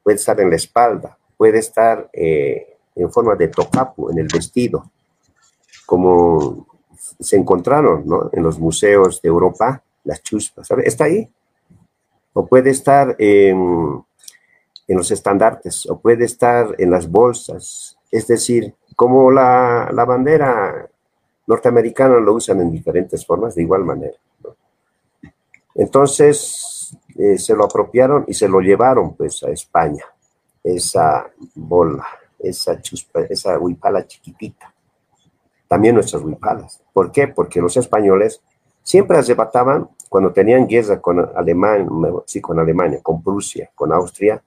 puede estar en la espalda, puede estar eh, en forma de tocapu en el vestido, como se encontraron en los museos de Europa, las chuspas, ¿sabe? Está ahí. O puede estar en, en, los estandartes, o puede estar en las bolsas. Es decir, como la, la bandera norteamericana lo usan en diferentes formas, de igual manera. Entonces, eh, se lo apropiaron y se lo llevaron pues a España, esa bola, esa chuspa, esa huipala chiquitita. También nuestras huipalas. ¿Por qué? Porque los españoles siempre arrebataban cuando tenían guerra con Alemania, con Alemania, con Prusia, con Austria,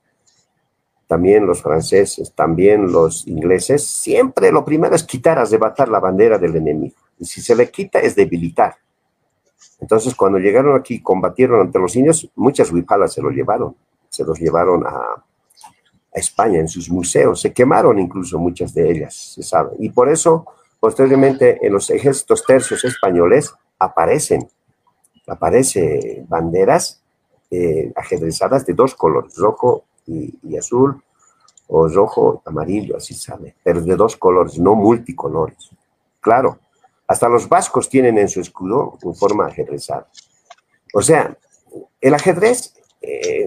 también los franceses, también los ingleses, siempre lo primero es quitar, arrebatar la bandera del enemigo. Y si se le quita es debilitar. Entonces, cuando llegaron aquí combatieron ante los indios, muchas huipalas se los llevaron, se los llevaron a, a, España en sus museos, se quemaron incluso muchas de ellas, se sabe. Y por eso, posteriormente, en los ejércitos tercios españoles aparecen, aparecen banderas eh, ajedrezadas de dos colores, rojo y, azul, o rojo, amarillo, así sale, pero de dos colores, no multicolores. Claro, hasta los vascos tienen en su escudo en forma ajedrezada. O sea, el ajedrez, eh,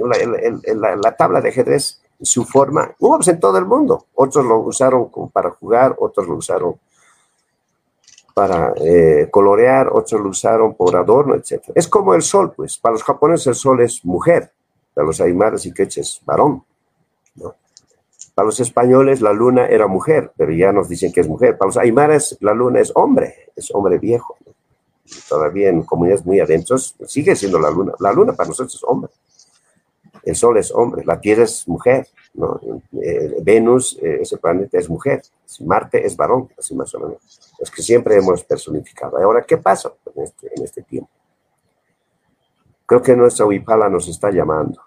la, tabla de ajedrez, su forma, hubo pues, en todo el mundo. Otros lo usaron para jugar, otros lo usaron para eh, colorear, otros lo usaron por adorno, etc. Es como el sol, pues. Para los japoneses el sol es mujer, para los aymaras y queches varón. Para los españoles la luna era mujer, pero ya nos dicen que es mujer. Para los aymaras la luna es hombre, es hombre viejo. Todavía en comunidades muy adentros sigue siendo la luna. La luna para nosotros es hombre. El sol es hombre, la Tierra es mujer, eh, Venus, eh, ese planeta es mujer, Marte es varón, así más o menos. Es que siempre hemos personificado. Ahora, ¿qué pasa en este, en este tiempo? Creo que nuestra Huipala nos está llamando.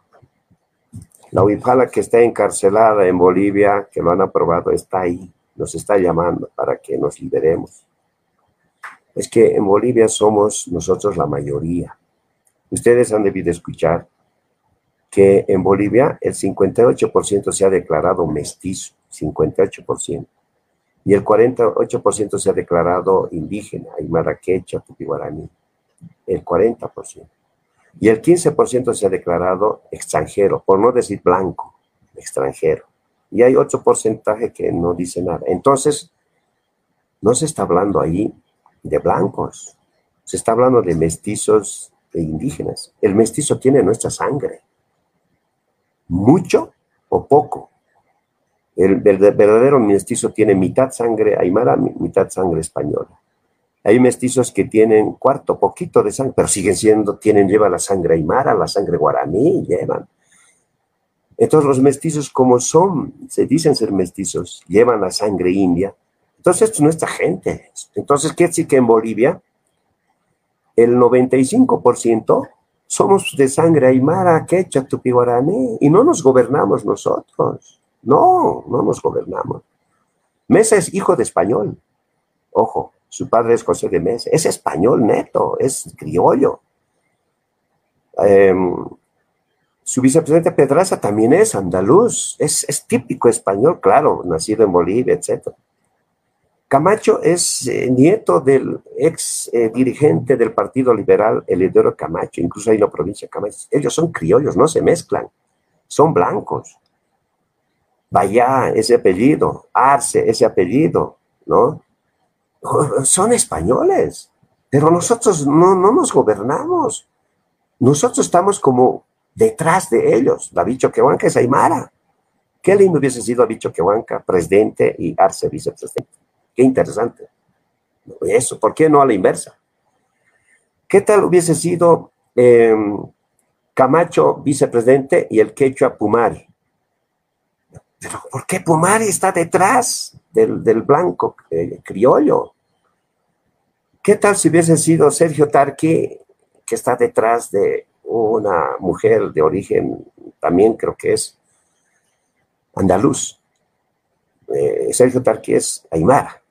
La Huipala que está encarcelada en Bolivia, que lo han aprobado, está ahí, nos está llamando para que nos liberemos. Es que en Bolivia somos nosotros la mayoría. Ustedes han debido escuchar que en Bolivia el 58% se ha declarado mestizo, 58%, y el 48% se ha declarado indígena, aymara quechua, tupi guaraní, el 40% y el 15% se ha declarado extranjero, por no decir blanco, extranjero. Y hay otro porcentaje que no dice nada. Entonces, no se está hablando ahí de blancos, se está hablando de mestizos e indígenas. El mestizo tiene nuestra sangre, mucho o poco. El, verdadero mestizo tiene mitad sangre aymara, mitad sangre española. Hay mestizos que tienen cuarto, poquito de sangre, pero siguen siendo, tienen, llevan la sangre aymara, la sangre guaraní, llevan. Entonces los mestizos como son, se dicen ser mestizos, llevan la sangre india. Entonces esto es nuestra gente. Entonces quiere decir que en Bolivia el 95% somos de sangre aymara, quechua, tupi guaraní y no nos gobernamos nosotros. No, no nos gobernamos. Mesa es hijo de español. Ojo, su padre es José de Mesa. Es español neto, es criollo. Em, su vicepresidente Pedraza también es andaluz, es, típico español, claro, nacido en Bolivia, etc. Camacho es eh, nieto del ex eh, dirigente del Partido Liberal, Elidoro Camacho, incluso en la provincia de Camacho. Ellos son criollos, no se mezclan, son blancos. Vaya, ese apellido, Arce, ese apellido, ¿no? son españoles, pero nosotros no, nos gobernamos. Nosotros estamos como detrás de ellos. David Choquehuanca es Aymara. Qué lindo hubiese sido David Choquehuanca, presidente y Arce vicepresidente. Qué interesante. Eso, ¿por qué no a la inversa? ¿Qué tal hubiese sido em, Camacho vicepresidente y el Quechua Pumari? Pero ¿por qué Pumari está detrás del, blanco eh, criollo? ¿Qué tal si hubiese sido Sergio Tarqui, que está detrás de una mujer de origen, también creo que es andaluz? Eh, Sergio Tarqui es Aymara.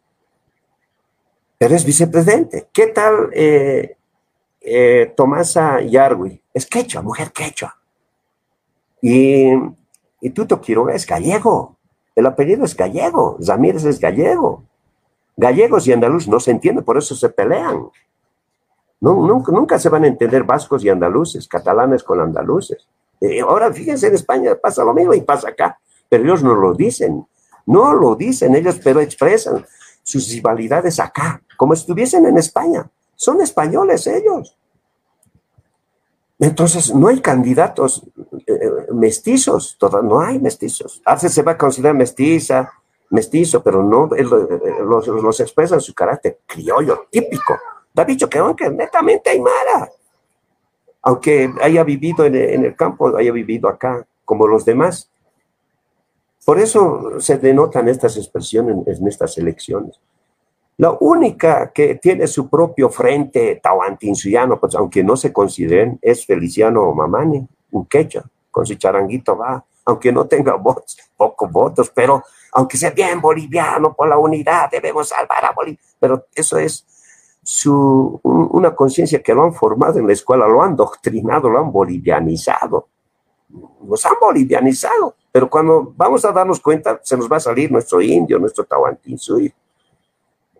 Pero es vicepresidente. ¿Qué tal eh, eh, Tomasa Yargui? Es quechua, mujer quechua. Y, y Tuto Quiroga es gallego. El apellido es gallego. Zamírez es gallego. Gallegos y andaluz no se entienden, por eso se pelean. nunca, nunca, se van a entender vascos y andaluces, catalanes con andaluces. Eh, ahora, fíjense, en España pasa lo mismo y pasa acá, pero ellos no lo dicen. No lo dicen ellos, pero expresan sus rivalidades acá, como estuviesen en España. Son españoles ellos. Entonces, no hay candidatos eh, mestizos, no hay mestizos. Hace se va a considerar mestiza, mestizo, pero no los, los expresa en su carácter criollo, típico. Da dicho que netamente aymara, aunque haya vivido en el, campo, haya vivido acá, como los demás. Por eso se denotan estas expresiones en estas elecciones. La única que tiene su propio frente tahuantinsuyano, pues aunque no se consideren, es Feliciano Mamani, un quecha, con su charanguito va, aunque no tenga [laughs] votos, pocos votos, pero aunque sea bien boliviano por la unidad, debemos salvar a Bolivia. Pero eso es su, una conciencia que lo han formado en la escuela, lo han doctrinado, lo han bolivianizado. Nos han bolivianizado, pero cuando vamos a darnos cuenta, se nos va a salir nuestro indio, nuestro tahuantinsuyo.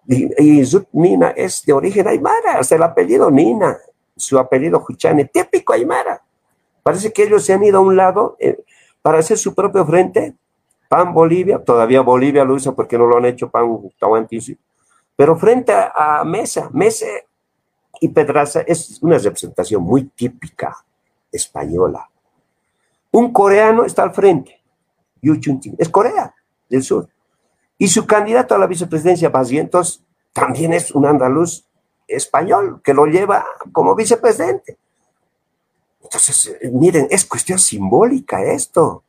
Y, Zut Nina es de origen aymara, hasta el apellido Nina, su apellido Huchane, típico aymara. Parece que ellos se han ido a un lado eh, para hacer su propio frente. PAN Bolivia, todavía Bolivia lo usa porque no lo han hecho PAN Tahuantinsuyo. Pero frente a, Mesa, Mesa y Pedraza es una representación muy típica española. Un coreano está al frente, Yu Chun es Corea del Sur. Y su candidato a la vicepresidencia, Basientos, también es un andaluz español que lo lleva como vicepresidente. Entonces, eh, miren, es cuestión simbólica esto.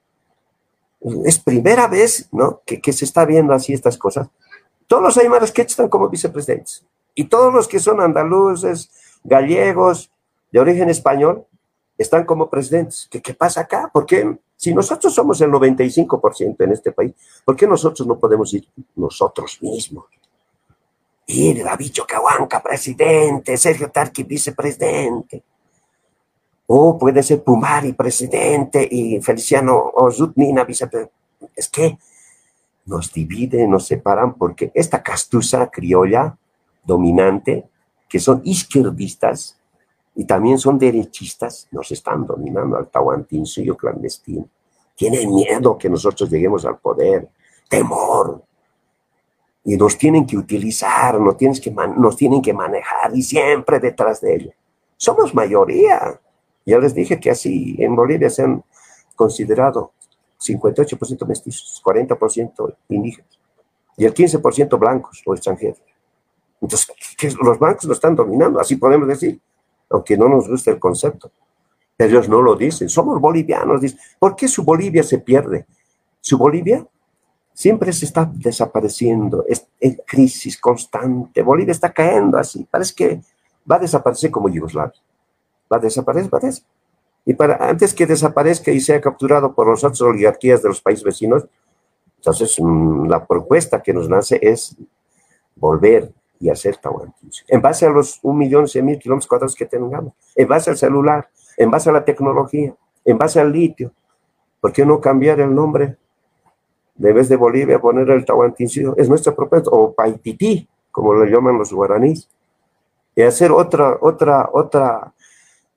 Es primera vez ¿no? que, se está viendo así estas cosas. Todos los aymaras que están como vicepresidentes. Y todos los que son andaluces, gallegos, de origen español, están como presidentes. ¿Qué, qué pasa acá? ¿Por qué si nosotros somos el 95% en este país, ¿por qué nosotros no podemos ir nosotros mismos? Ir David Cahuanca, presidente, Sergio Tarqui, vicepresidente. O puede ser Pumari, presidente, y Feliciano Ozutnina, vicepresidente. Es que nos dividen, nos separan, porque esta castuza criolla dominante, que son izquierdistas, y también son derechistas, nos están dominando al tahuantinsuyo clandestino. Tienen miedo que nosotros lleguemos al poder, temor. Y nos tienen que utilizar, nos, tienes que nos tienen que manejar y siempre detrás de ellos. Somos mayoría. Ya les dije que así en Bolivia se han considerado 58% mestizos, 40% indígenas y el 15% blancos o extranjeros. Entonces, los blancos nos están dominando, así podemos decir aunque no nos guste el concepto. Ellos no lo dicen, somos bolivianos. Dicen. ¿Por qué su Bolivia se pierde? Su Bolivia siempre se está desapareciendo, es en crisis constante. Bolivia está cayendo así, parece que va a desaparecer como Yugoslavia. Va a desaparecer, desaparecer. Y para, antes que desaparezca y sea capturado por las otras oligarquías de los países vecinos, entonces mm, la propuesta que nos nace es volver y hacer Tahuantinsuyo. En base a los 1.100.000 kilómetros cuadrados que tengamos, en base al celular, en base a la tecnología, en base al litio. ¿Por qué no cambiar el nombre? De vez de Bolivia poner el Tahuantinsuyo. Es nuestra propuesta, o Paitití, como lo llaman los guaraníes. Y hacer otra, otra, otra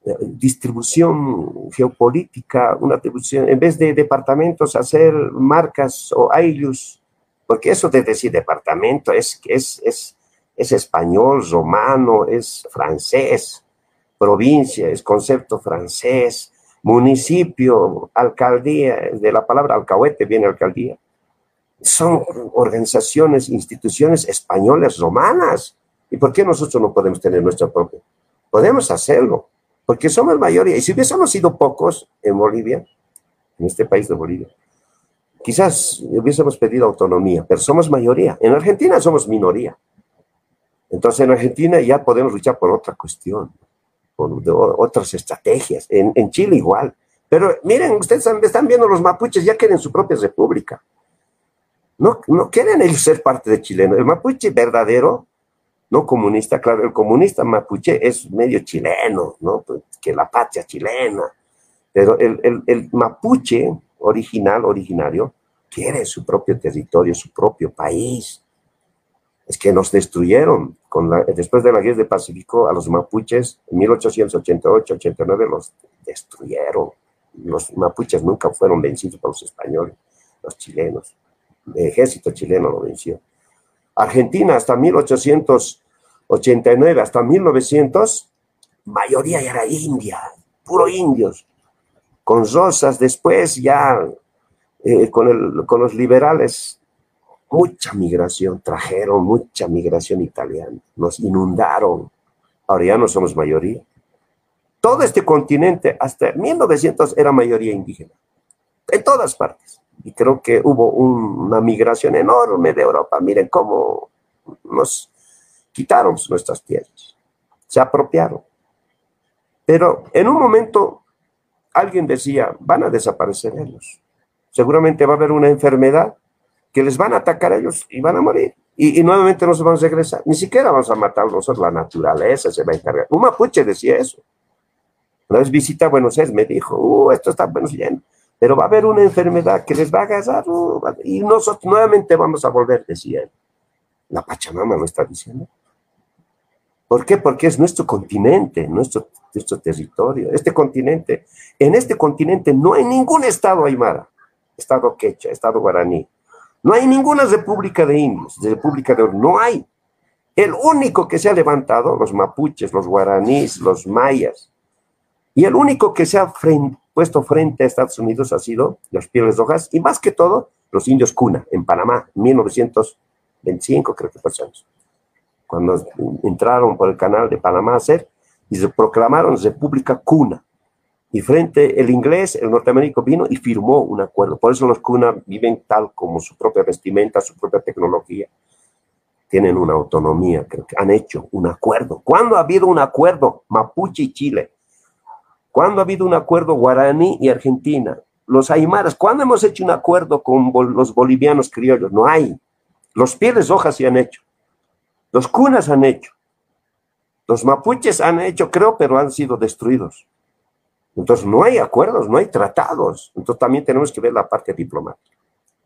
eh, distribución geopolítica, una distribución, en vez de departamentos, hacer marcas o aylus, porque eso de decir departamento es, es, es, es español, romano, es francés, provincia, es concepto francés, municipio, alcaldía, de la palabra alcahuete viene alcaldía. Son organizaciones, instituciones españolas, romanas. ¿Y por qué nosotros no podemos tener nuestra propia? Podemos hacerlo, porque somos mayoría. Y si hubiésemos sido pocos en Bolivia, en este país de Bolivia, quizás hubiésemos pedido autonomía, pero somos mayoría. En Argentina somos minoría. Entonces en Argentina ya podemos luchar por otra cuestión, por otras estrategias. En, Chile igual. Pero miren, ustedes están viendo los mapuches ya quieren su propia república. No, no quieren ellos ser parte de Chile. El mapuche verdadero no comunista, claro, el comunista mapuche es medio chileno, ¿no? Pues, que la patria chilena, pero el, el mapuche original, originario, quiere su propio territorio, su propio país. Es que nos destruyeron. Con la, después de la guerra del Pacífico, a los mapuches, en 1888-89, los destruyeron. Los mapuches nunca fueron vencidos por los españoles, los chilenos. El ejército chileno lo venció. Argentina hasta 1889, hasta 1900, mayoría era india, puro indios. Con Rosas después ya eh, con, los liberales, mucha migración, trajeron mucha migración italiana, nos inundaron, ahora ya no somos mayoría. Todo este continente, hasta 1900, era mayoría indígena, en todas partes. Y creo que hubo una migración enorme de Europa. Miren cómo nos quitaron nuestras tierras, se apropiaron. Pero en un momento alguien decía, van a desaparecer ellos seguramente va a haber una enfermedad que les van a atacar a ellos y van a morir. Y, nuevamente no se van a regresar. Ni siquiera vamos a matar nosotros, la naturaleza se va a encargar. Un mapuche decía eso. Una vez visita a Buenos Aires, me dijo, uh, esto está bueno, lleno, pero va a haber una enfermedad que les va a agarrar uh, y nosotros nuevamente vamos a volver, decía él. La Pachamama lo está diciendo. ¿Por qué? Porque es nuestro continente, nuestro, nuestro territorio. Este continente, en este continente no hay ningún estado aymara. Estado quecha, Estado guaraní. No hay ninguna república de indios, república de no hay. El único que se ha levantado, los mapuches, los guaraníes, los mayas, y el único que se ha puesto frente a Estados Unidos ha sido los Pieles Rojas, y más que todo, los indios Cuna, en Panamá, 1925, creo que fue cuando entraron por el canal de Panamá a ser, y se proclamaron República Cuna. Y frente el inglés, el norteamericano vino y firmó un acuerdo. Por eso los Kuna viven tal como su propia vestimenta, su propia tecnología. Tienen una autonomía, creo que han hecho un acuerdo. ¿Cuándo ha habido un acuerdo Mapuche y Chile? ¿Cuándo ha habido un acuerdo Guaraní y Argentina? Los Aymaras, ¿cuándo hemos hecho un acuerdo con los bolivianos criollos? No hay. Los pieles rojas se han hecho. Los cunas han hecho. Los mapuches han hecho, creo, pero han sido destruidos. Entonces, no hay acuerdos, no hay tratados. Entonces, también tenemos que ver la parte diplomática.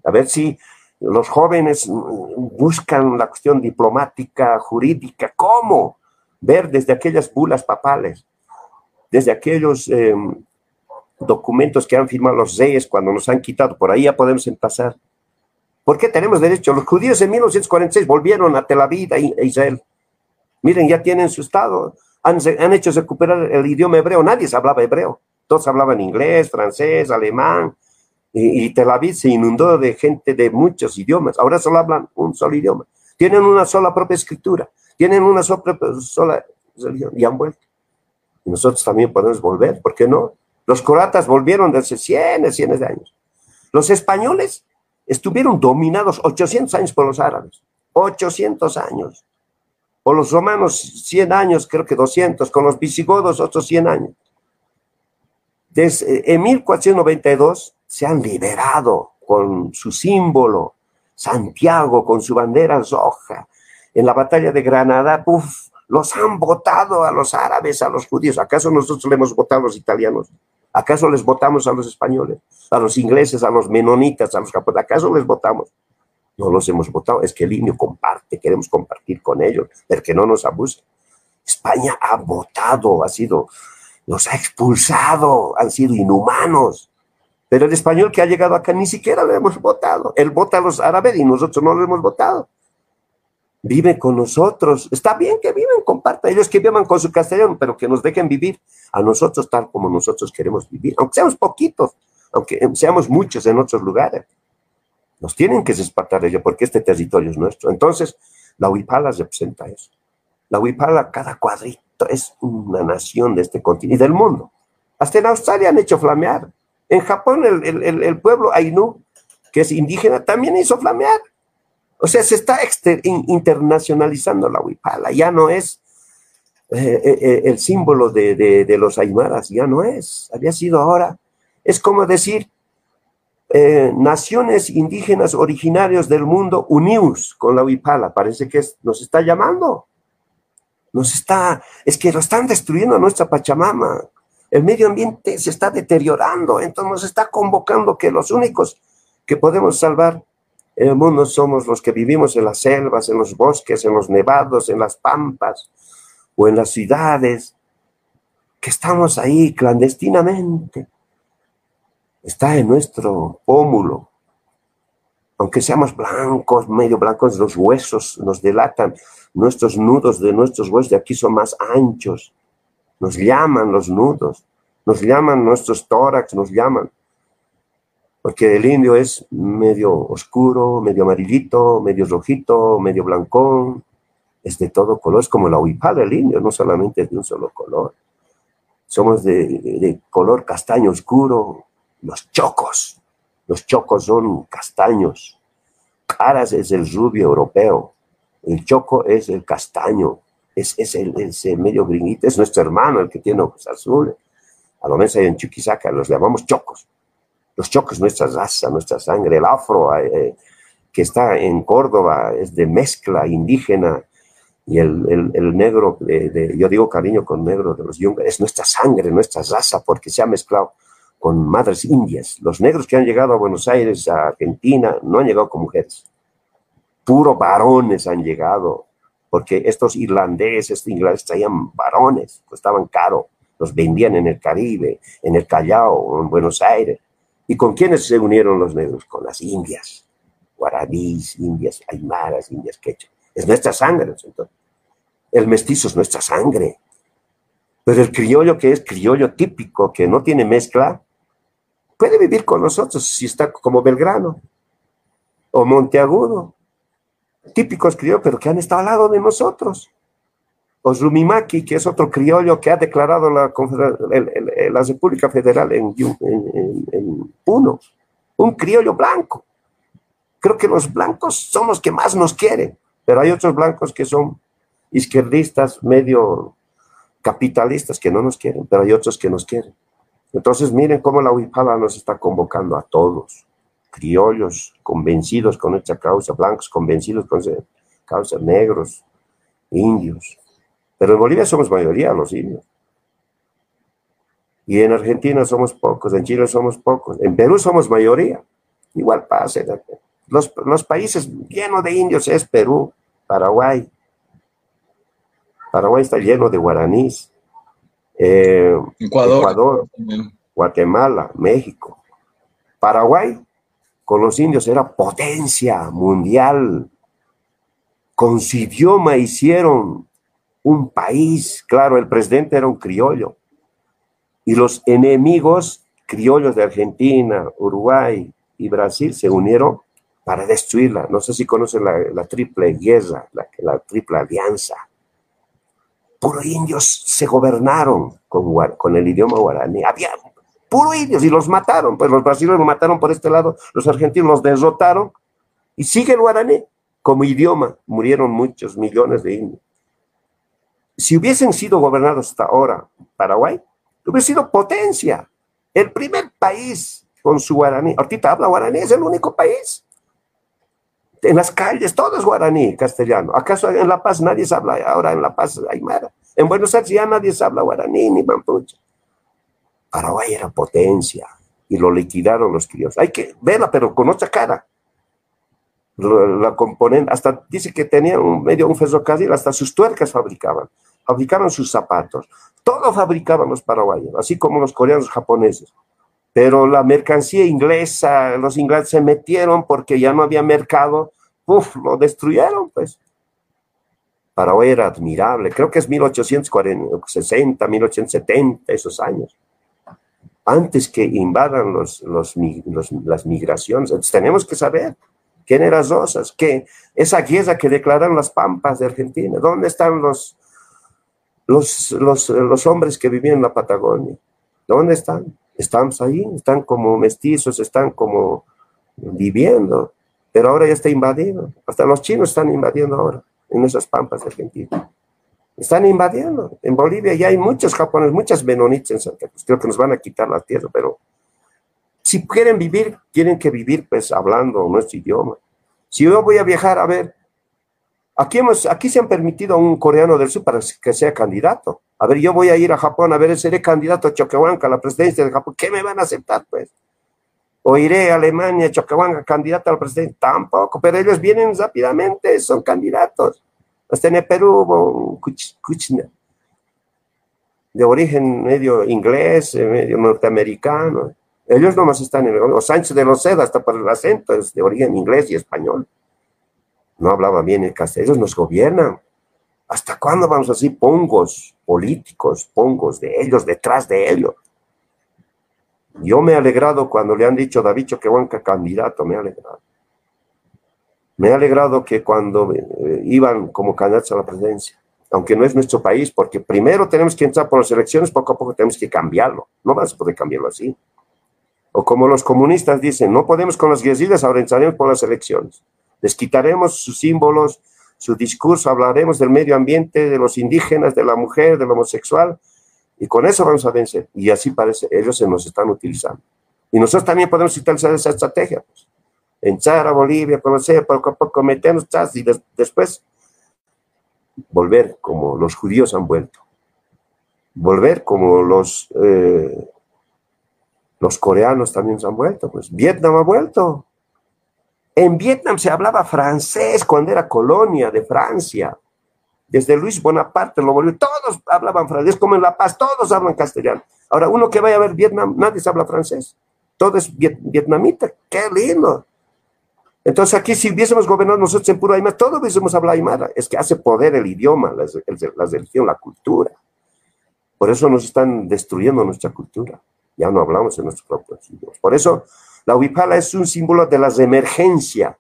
A ver si los jóvenes buscan la cuestión diplomática, jurídica, ¿cómo? Ver desde aquellas bulas papales, desde aquellos em, documentos que han firmado los reyes cuando nos han quitado, por ahí ya podemos empezar. ¿Por qué tenemos derecho? Los judíos en 1946 volvieron a Tel Aviv e Israel. Miren, ya tienen su estado han, hecho recuperar el idioma hebreo. Nadie se hablaba hebreo. Todos hablaban inglés, francés, alemán. Y, Tel Aviv se inundó de gente de muchos idiomas. Ahora solo hablan un solo idioma. Tienen una sola propia escritura. Tienen una sola, sola religión. Y han vuelto. Y nosotros también podemos volver. ¿Por qué no? Los croatas volvieron desde cientos, cientos de años. Los españoles estuvieron dominados 800 años por los árabes. 800 años. Con los romanos 100 años, creo que 200, con los visigodos otros 100 años. Desde, eh, en 1492 se han liberado con su símbolo, Santiago con su bandera roja. En la batalla de Granada, uf, los han votado a los árabes, a los judíos. ¿Acaso nosotros le hemos votado a los italianos? ¿Acaso les votamos a los españoles, a los ingleses, a los menonitas, a los japoneses? ¿Acaso les votamos? No los hemos votado, es que el INE comparte, queremos compartir con ellos, pero que no nos abusen. España ha votado, ha sido, nos ha expulsado, han sido inhumanos. Pero el español que ha llegado acá ni siquiera lo hemos votado. Él vota a los árabes y nosotros no lo hemos votado. Vive con nosotros. Está bien que viven, compartan. Ellos que vivan con su castellano, pero que nos dejen vivir a nosotros tal como nosotros queremos vivir. Aunque seamos poquitos, aunque seamos muchos en otros lugares. Nos tienen que despertar ello porque este territorio es nuestro. Entonces, la Huipala representa eso. La Huipala, cada cuadrito, es una nación de este continente y del mundo. Hasta en Australia han hecho flamear. En Japón, el, pueblo Ainu, que es indígena, también hizo flamear. O sea, se está internacionalizando la Huipala. Ya no es eh, eh, eh, el símbolo de, de los aymaras, ya no es. Había sido ahora. Es como decir, eh, naciones indígenas originarios del mundo unidos con la Huipala. Parece que nos está llamando. Nos está, es que lo están destruyendo a nuestra Pachamama. El medio ambiente se está deteriorando, entonces nos está convocando que los únicos que podemos salvar el mundo somos los que vivimos en las selvas, en los bosques, en los nevados, en las pampas o en las ciudades, que estamos ahí clandestinamente. Está en nuestro pómulo. Aunque seamos blancos, medio blancos, los huesos nos delatan. Nuestros nudos de nuestros huesos de aquí son más anchos. Nos llaman los nudos, nos llaman nuestros tórax, nos llaman porque el indio es medio oscuro, medio amarillito, medio rojito, medio blancón, es de todo color, es como la huipala el indio, no solamente es de un solo color. Somos de, color castaño oscuro, los chocos, los chocos son castaños, Caras es el rubio europeo, el choco es el castaño, es, es el, medio gringuito, es nuestro hermano el que tiene ojos azules. A lo menos en Chuquisaca los llamamos chocos. Los choques, nuestra raza, nuestra sangre, el afro eh, eh, que está en Córdoba es de mezcla indígena. Y el, el, negro, de, yo digo cariño con negro de los yungas, es nuestra sangre, nuestra raza, porque se ha mezclado con madres indias. Los negros que han llegado a Buenos Aires, a Argentina, no han llegado con mujeres. Puro varones han llegado, porque estos irlandeses, estos ingleses traían varones, costaban caro, los vendían en el Caribe, en el Callao, en Buenos Aires. ¿Y con quiénes se unieron los negros? Con las indias, guaraníes, indias, aymaras, indias quechua. Es nuestra sangre, entonces. El mestizo es nuestra sangre. Pero el criollo que es criollo típico, que no tiene mezcla, puede vivir con nosotros si está como Belgrano o Monteagudo. Típicos criollos, pero que han estado al lado de nosotros. Oslumimaki, que es otro criollo que ha declarado la, la República Federal en, Puno, un criollo blanco. Creo que los blancos son los que más nos quieren, pero hay otros blancos que son izquierdistas, medio capitalistas que no nos quieren, pero hay otros que nos quieren. Entonces miren cómo la Huipala nos está convocando a todos, criollos convencidos con esta causa, blancos convencidos con esta causa, negros, indios, pero en Bolivia somos mayoría los indios. Y en Argentina somos pocos, en Chile somos pocos, en Perú somos mayoría. Igual pasa. Los, los países llenos de indios es Perú, Paraguay. Paraguay está lleno de guaraníes. Eh, Ecuador, Guatemala, México. Paraguay con los indios era potencia mundial. Con su idioma hicieron un país, claro, el presidente era un criollo, y los enemigos criollos de Argentina, Uruguay y Brasil se unieron para destruirla. No sé si conocen la, triple guerra, la, la, triple alianza. Puro indios se gobernaron con, el idioma guaraní. Había puro indios y los mataron. Pues los brasileños lo mataron por este lado, los argentinos los derrotaron y sigue el guaraní como idioma. Murieron muchos millones de indios si hubiesen sido gobernados hasta ahora Paraguay, hubiera sido potencia. El primer país con su guaraní. Ahorita habla guaraní, es el único país. En las calles todo es guaraní, castellano. ¿Acaso en La Paz nadie se habla ahora en La Paz aymara? En Buenos Aires ya nadie se habla guaraní ni mampuche. Paraguay era potencia y lo liquidaron los críos. Hay que verla, pero con otra cara. La, componente, hasta dice que tenía un medio un ferrocarril, hasta sus tuercas fabricaban fabricaban sus zapatos, todo fabricaban los paraguayos, así como los coreanos japoneses. Pero la mercancía inglesa, los ingleses se metieron porque ya no había mercado, ¡puf! lo destruyeron, pues. Paraguay era admirable, creo que es 1860, 1870, esos años. Antes que invadan los, los, las migraciones, tenemos que saber quién era Rosas, que esa guerra que declararon las pampas de Argentina, ¿dónde están los, los, los, hombres que vivían en la Patagonia. ¿Dónde están? Estamos ahí, están como mestizos, están como viviendo, pero ahora ya está invadido. Hasta los chinos están invadiendo ahora en esas pampas de Argentina. Están invadiendo. En Bolivia ya hay muchos japoneses, muchas menonitas en Santa Cruz. Creo que nos van a quitar la tierra, pero si quieren vivir, tienen que vivir pues hablando nuestro idioma. Si yo voy a viajar a ver Aquí, hemos, aquí se han permitido a un coreano del sur para que sea candidato. A ver, yo voy a ir a Japón, a ver, seré candidato a Choquehuanca, a la presidencia de Japón. ¿Qué me van a aceptar, pues? O iré a Alemania, Choquehuanca, candidato a la presidencia. Tampoco, pero ellos vienen rápidamente, son candidatos. Hasta en Perú, de origen medio inglés, medio norteamericano. Ellos nomás están en el... O Sánchez de los hasta por el acento, es de origen inglés y español no hablaba bien el castellano, ellos nos gobiernan. ¿Hasta cuándo vamos así, pongos políticos, pongos de ellos, detrás de ellos? Yo me he alegrado cuando le han dicho David Choquehuanca candidato, me he alegrado. Me he alegrado que cuando eh, iban como candidatos a la presidencia, aunque no es nuestro país, porque primero tenemos que entrar por las elecciones, poco a poco tenemos que cambiarlo. No vas a poder cambiarlo así. O como los comunistas dicen, no podemos con las guerrillas, ahora entraremos por las elecciones. Les quitaremos sus símbolos, su discurso, hablaremos del medio ambiente, de los indígenas, de la mujer, del homosexual, y con eso vamos a vencer. Y así parece, ellos se nos están utilizando. Y nosotros también podemos utilizar esa estrategia. Pues. A Bolivia, conocer, poco a poco meternos y después volver como los judíos han vuelto. Volver como los, eh, los coreanos también se han vuelto. Pues Vietnam ha vuelto. En Vietnam se hablaba francés cuando era colonia de Francia. Desde Luis Bonaparte lo volvió, todos hablaban francés, como en La Paz, todos hablan castellano. Ahora, uno que vaya a ver Vietnam, nadie habla francés. Todo es vietnamita, qué lindo. Entonces aquí si hubiésemos gobernado nosotros en puro Aymara, todos hubiésemos hablado Aymara. Es que hace poder el idioma, la, la religión, la cultura. Por eso nos están destruyendo nuestra cultura. Ya no hablamos en nuestros propios idiomas. Por eso la huipala es un símbolo de la emergencia,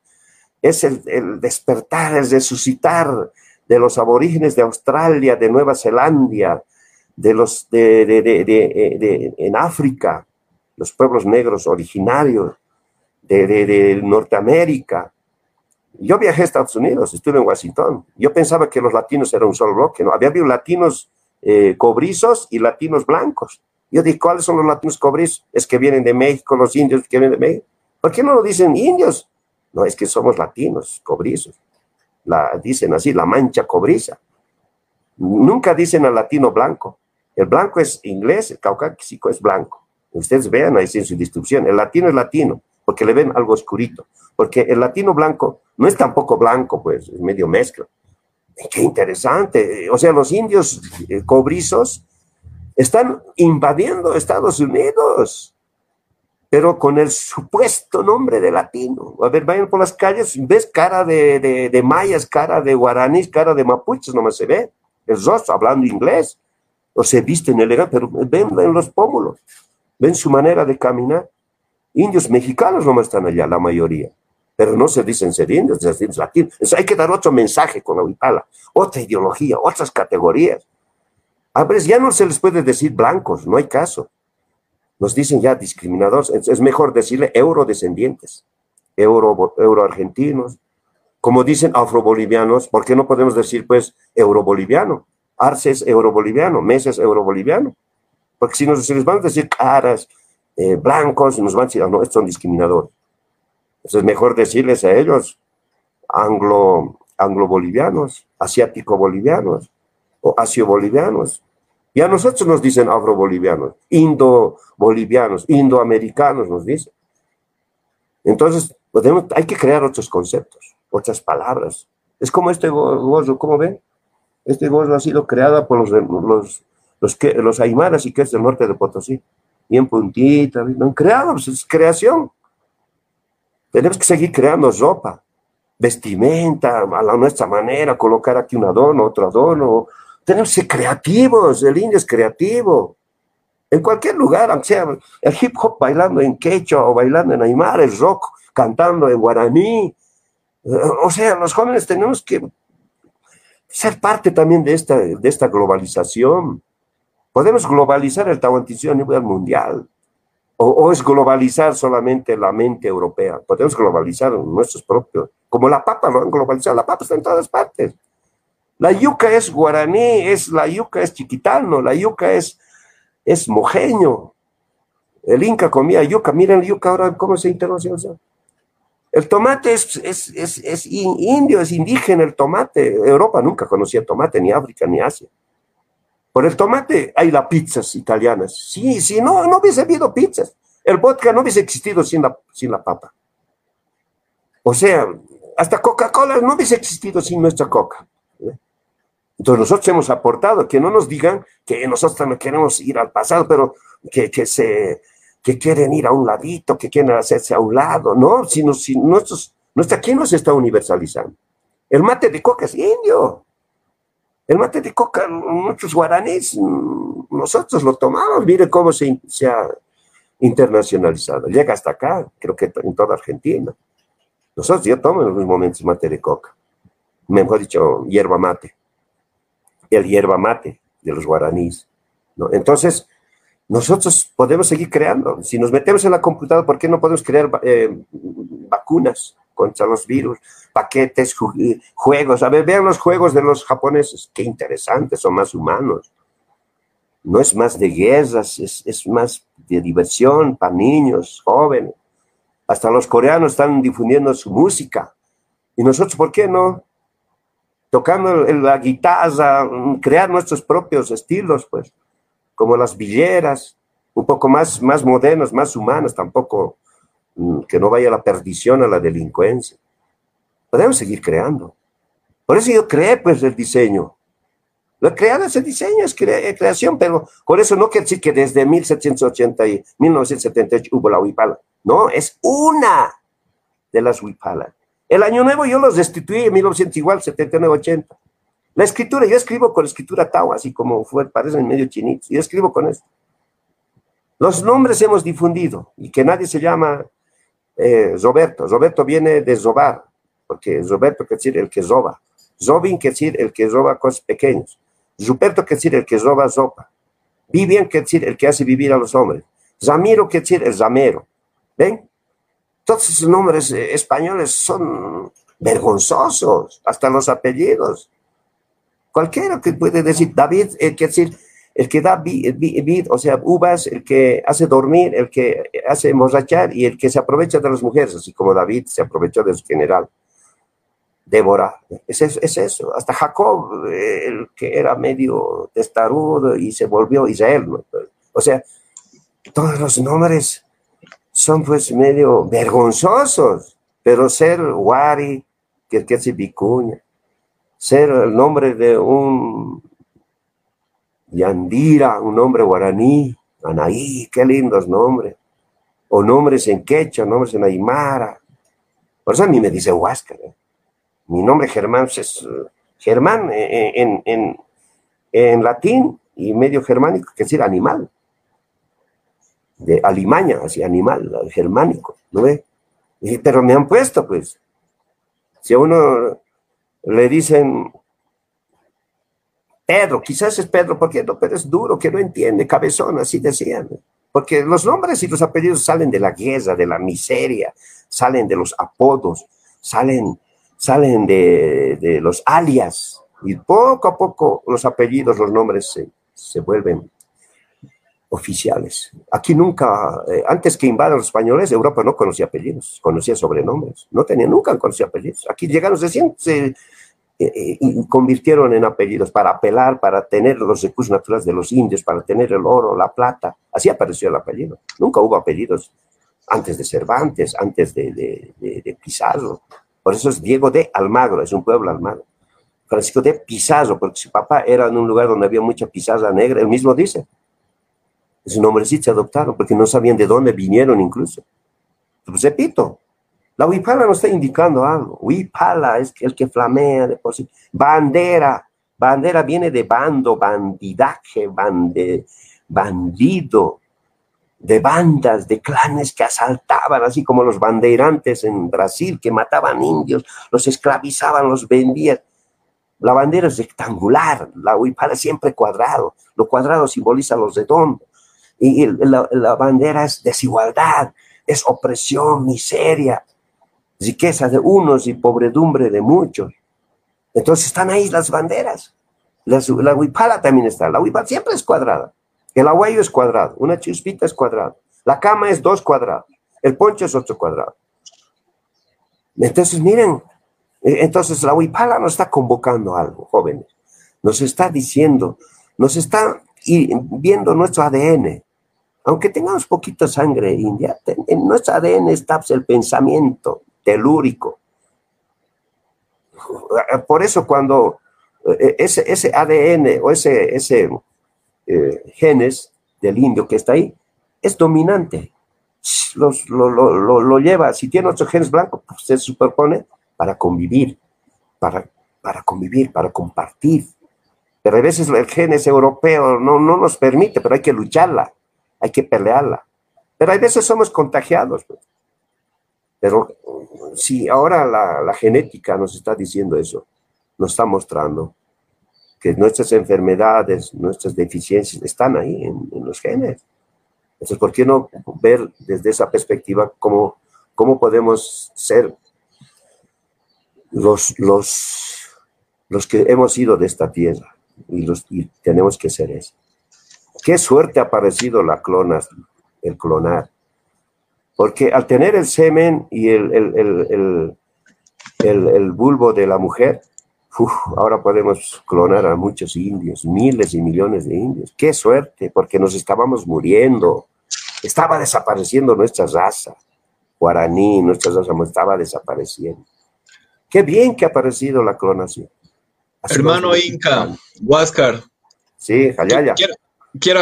es el, despertar, el resucitar de los aborígenes de Australia, de Nueva Zelanda, de los de, en África, los pueblos negros originarios de, Norteamérica. Yo viajé a Estados Unidos, estuve en Washington. Yo pensaba que los latinos eran un solo bloque, ¿no? Había habido latinos eh, cobrizos y latinos blancos. Yo dije, ¿cuáles son los latinos cobrizos? Es que vienen de México, los indios que vienen de México. ¿Por qué no lo dicen indios? No, es que somos latinos, cobrizos. La, dicen así, la mancha cobriza. Nunca dicen al latino blanco. El blanco es inglés, el caucásico es blanco. Ustedes vean ahí en su distribución. El latino es latino, porque le ven algo oscurito. Porque el latino blanco no es tampoco blanco, pues, es medio mezcla. Qué interesante. O sea, los indios eh, cobrizos están invadiendo Estados Unidos, pero con el supuesto nombre de latino. A ver, vayan por las calles, ves cara de, mayas, cara de guaraníes, cara de mapuches, nomás se ve. El rostro hablando inglés, o se visten elegante, pero ven, ven los pómulos, ven su manera de caminar. Indios mexicanos nomás están allá, la mayoría pero no se dicen ser indios, se dicen latinos. hay que dar otro mensaje con la huipala, otra ideología, otras categorías. A ver, ya no se les puede decir blancos, no hay caso. Nos dicen ya discriminadores, es mejor decirle eurodescendientes, euro, euroargentinos, como dicen afrobolivianos, ¿por qué no podemos decir pues euroboliviano? Arce es euroboliviano, Mesa es euroboliviano. Porque si, nos, les van a decir caras, eh, blancos, nos van a decir, ah, no, estos son discriminadores. Entonces es mejor decirles a ellos anglo, anglo-bolivianos, asiático-bolivianos, o asio-bolivianos. Y a nosotros nos dicen afro-bolivianos, indo-bolivianos, indoamericanos nos dicen. Entonces, hay que crear otros conceptos, otras palabras. Es como este gozo, ¿cómo ven? Este gozo ha sido creado por los, los, los, los y que es del norte de Potosí. Bien puntita, han creado, pues, es creación. Tenemos que seguir creando ropa, vestimenta a la nuestra manera, colocar aquí un adorno, otro adorno, tenemos que ser creativos, el indio es creativo. En cualquier lugar, aunque sea el hip hop bailando en quechua o bailando en aymara, el rock cantando en guaraní. O sea, los jóvenes tenemos que ser parte también de esta, de esta globalización. Podemos globalizar el tahuantinsuyo a nivel mundial. O, o, es globalizar solamente la mente europea. Podemos globalizar nuestros propios. Como la papa lo han globalizado. La papa está en todas partes. La yuca es guaraní, es, la yuca es chiquitano, la yuca es, es mojeño. El Inca comía yuca, miren la yuca ahora cómo se internacionalizó. El tomate es, es, es, es, indio, es indígena el tomate. Europa nunca conocía tomate, ni África, ni Asia. Por el tomate hay las pizzas italianas. Sí, sí, no, no hubiese habido pizzas. El vodka no hubiese existido sin la, sin la papa. O sea, hasta Coca-Cola no hubiese existido sin nuestra coca. Entonces nosotros hemos aportado, que no nos digan que nosotros no queremos ir al pasado, pero que, que se, que quieren ir a un ladito, que quieren hacerse a un lado, no, sino si nuestros, nuestra, ¿quién nos está universalizando? El mate de coca es indio. El mate de coca, muchos guaraníes, nosotros lo tomamos, mire cómo se, se ha internacionalizado. Llega hasta acá, creo que en toda Argentina. Nosotros yo tomo en algunos momentos mate de coca, mejor dicho, hierba mate. El hierba mate de los guaraníes. Entonces, nosotros podemos seguir creando. Si nos metemos en la computadora, ¿por qué no podemos crear eh, vacunas contra los virus, paquetes, juegos? A ver, vean los juegos de los japoneses, qué interesantes, son más humanos. No es más de guerras, es, es más de diversión para niños, jóvenes. Hasta los coreanos están difundiendo su música. Y nosotros, ¿por qué no? Tocando la guitarra, crear nuestros propios estilos, pues como las villeras, un poco más, más modernas, más humanas, tampoco mm, que no vaya la perdición a la delincuencia. Podemos seguir creando. Por eso yo creé pues el diseño. Lo creado ese diseño, es creación, pero por eso no quiere decir que desde 1780 y 1978 hubo la huipala. No, es una de las huipalas. El año nuevo yo los destituí en 1900 igual, 79, 80. La escritura, yo escribo con escritura Tau, así como fue, parecen medio chinitos. Yo escribo con esto. Los nombres hemos difundido y que nadie se llama eh, Roberto. Roberto viene de zobar, porque Roberto quiere decir el que zoba. Zobin quiere decir el que roba cosas pequeñas. Ruperto quiere decir el que roba sopa. Vivian quiere decir el que hace vivir a los hombres. Zamiro quiere decir el zamero. ¿Ven? Todos esos nombres eh, españoles son vergonzosos, hasta los apellidos. Cualquiera que puede decir David, el que decir, el que da vid, o sea, uvas, el que hace dormir, el que hace emborrachar y el que se aprovecha de las mujeres, así como David se aprovechó de su general. Débora, es eso, es eso. Hasta Jacob, el que era medio testarudo y se volvió Israel. O sea, todos los nombres son pues medio vergonzosos, pero ser Wari, que, que hace Vicuña, ser el nombre de un Yandira, un nombre guaraní, Anaí, qué lindos nombres, o nombres en quechua, nombres en aymara. Por eso a mí me dice Huáscar. ¿eh? Mi nombre Germán es Germán eh, en, en, en, latín y medio germánico, que decir animal. De alimaña, así animal, germánico, ¿no ve? Pero me han puesto, pues. Si a uno le dicen Pedro, quizás es Pedro porque no, pero es duro, que no entiende, cabezón, así decían. Porque los nombres y los apellidos salen de la guerra, de la miseria, salen de los apodos, salen, salen de, de los alias. Y poco a poco los apellidos, los nombres se, se vuelven oficiales. Aquí nunca, eh, antes que invadan los españoles, Europa no conocía apellidos, conocía sobrenombres, no tenía, nunca conocía apellidos. Aquí llegaron, se, se eh, eh, y convirtieron en apellidos para apelar, para tener los recursos naturales de los indios, para tener el oro, la plata. Así apareció el apellido. Nunca hubo apellidos antes de Cervantes, antes de, de, de Pizarro. Por eso es Diego de Almagro, es un pueblo Almagro. Francisco de Pizarro, porque su papá era en un lugar donde había mucha pizarra negra, él mismo dice, ese nombre sí se adoptaron porque no sabían de dónde vinieron incluso. Pues repito, la huipala nos está indicando algo. Huipala es el que flamea de. Bandera, bandera viene de bando, bandidaje, bande, bandido, de bandas, de clanes que asaltaban, así como los bandeirantes en Brasil, que mataban indios, los esclavizaban, los vendían. La bandera es rectangular, la huipala siempre cuadrado. Lo cuadrado simboliza los redondos y la, bandera es desigualdad, es opresión, miseria, riqueza de unos y pobredumbre de muchos. Entonces están ahí las banderas. La, la huipala también está. La huipala siempre es cuadrada. El aguayo es cuadrado. Una chispita es cuadrada. La cama es dos cuadrados. El poncho es otro cuadrado. Entonces, miren, eh, entonces la huipala nos está convocando algo, jóvenes. Nos está diciendo, nos está viendo nuestro ADN. Aunque tengamos poquito sangre india, en nuestro ADN está pues, el pensamiento telúrico. Por eso cuando eh, ese, ese ADN o ese, ese eh, genes del indio que está ahí es dominante. Los, lo, lo, lo, lleva, si tiene otros genes blancos, pues se superpone para convivir, para, para convivir, para compartir. Pero a veces el genes europeo no, no nos permite, pero hay que lucharla, hay que pelearla. Pero a veces somos contagiados. Pues. Pero si ahora la, la genética nos está diciendo eso, nos está mostrando que nuestras enfermedades, nuestras deficiencias están ahí en, los genes. Entonces, ¿por qué no ver desde esa perspectiva cómo, cómo podemos ser los, los, los que hemos ido de esta tierra y, los, y tenemos que ser eso? Qué suerte ha parecido la clona, el clonar. Porque al tener el semen y el, el, el, el bulbo de la mujer, ahora podemos clonar a muchos indios, miles y millones de indios. Qué suerte, porque nos estábamos muriendo. Estaba desapareciendo nuestra raza. Guaraní, nuestra raza estaba desapareciendo. Qué bien que ha aparecido la clonación. Hermano Inca, Huáscar. Sí, Jayaya quiero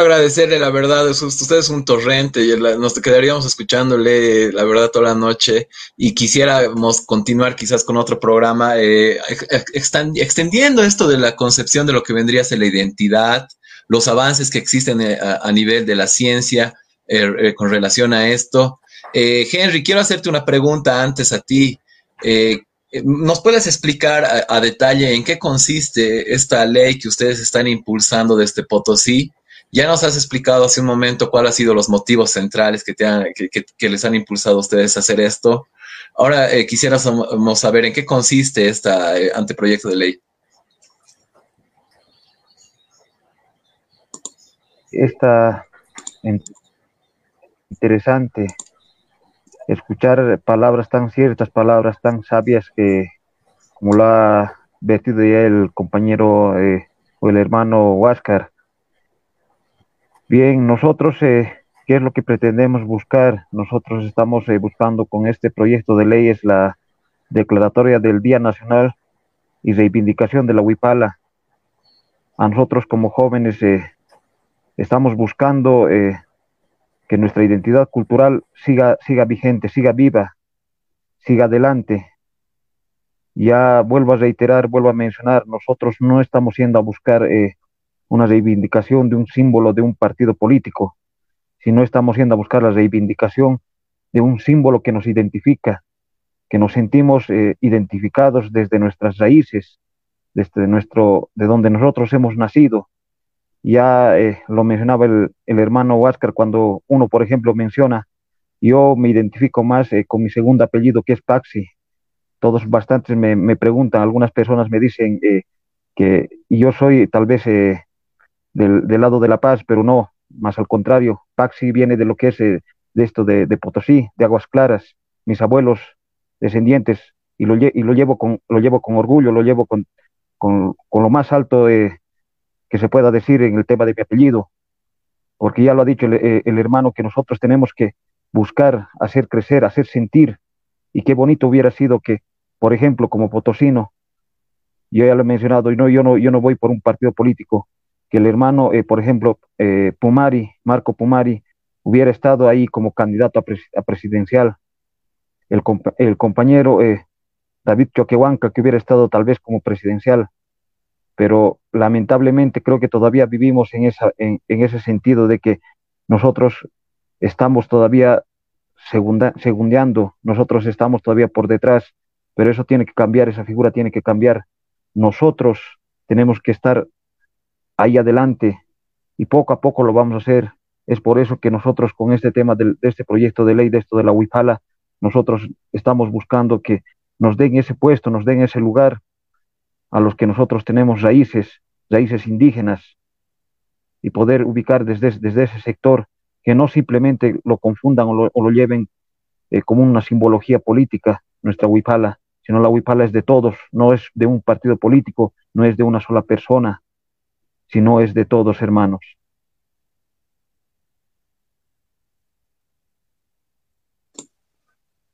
agradecerle, la verdad, usted es un torrente y nos quedaríamos escuchándole, la verdad, toda la noche y quisiéramos continuar quizás con otro programa eh, extendiendo esto de la concepción de lo que vendría a ser la identidad, los avances que existen eh, a, nivel de la ciencia eh, con relación a esto. Henry, quiero hacerte una pregunta antes a ti. ¿Nos puedes explicar a, detalle en qué consiste esta ley que ustedes están impulsando desde Potosí? Ya nos has explicado hace un momento cuáles han sido los motivos centrales que, te que, les han impulsado a ustedes a hacer esto. Ahora eh, quisiéramos saber en qué consiste este anteproyecto de ley. Está interesante escuchar palabras tan ciertas, palabras tan sabias que, como lo ha vertido ya el compañero eh, o el hermano Huáscar, Bien, nosotros, eh, ¿qué es lo que pretendemos buscar? Nosotros estamos eh, buscando con este proyecto de ley es la declaratoria del Día Nacional y reivindicación de la huipala. A nosotros como jóvenes eh, estamos buscando que nuestra identidad cultural siga, siga vigente, siga viva, siga adelante. Ya vuelvo a reiterar, vuelvo a mencionar, nosotros no estamos yendo a buscar una reivindicación de un símbolo de un partido político, si no estamos yendo a buscar la reivindicación de un símbolo que nos identifica, que nos sentimos eh, identificados desde nuestras raíces, desde nuestro, de donde nosotros hemos nacido. Ya eh, lo mencionaba el, hermano Huáscar cuando uno, por ejemplo, menciona, yo me identifico más eh, con mi segundo apellido que es Paxi. Todos bastantes me, me preguntan, algunas personas me dicen que yo soy tal vez del, lado de La Paz, pero no, más al contrario, Paxi viene de lo que es eh, de esto de, Potosí, de Aguas Claras, mis abuelos descendientes, y lo, y lo, llevo, con, lo llevo con orgullo, lo llevo con, con, lo más alto que se pueda decir en el tema de mi apellido, porque ya lo ha dicho el, eh, hermano que nosotros tenemos que buscar, hacer crecer, hacer sentir, y qué bonito hubiera sido que, por ejemplo, como potosino, yo ya lo he mencionado, y no, yo, no, yo no voy por un partido político, que el hermano, eh, por ejemplo, eh, Pumari, Marco Pumari, hubiera estado ahí como candidato a, presidencial, el, el compañero eh, David Choquehuanca, que hubiera estado tal vez como presidencial, pero lamentablemente creo que todavía vivimos en, esa, en, ese sentido de que nosotros estamos todavía segunda, segundeando, nosotros estamos todavía por detrás, pero eso tiene que cambiar, esa figura tiene que cambiar. Nosotros tenemos que estar ahí adelante y poco a poco lo vamos a hacer. Es por eso que nosotros con este tema de, este proyecto de ley, de esto de la huipala, nosotros estamos buscando que nos den ese puesto, nos den ese lugar a los que nosotros tenemos raíces, raíces indígenas, y poder ubicar desde, desde ese sector, que no simplemente lo confundan o lo, lleven eh, como una simbología política, nuestra huipala, sino la huipala es de todos, no es de un partido político, no es de una sola persona, sino es de todos, hermanos.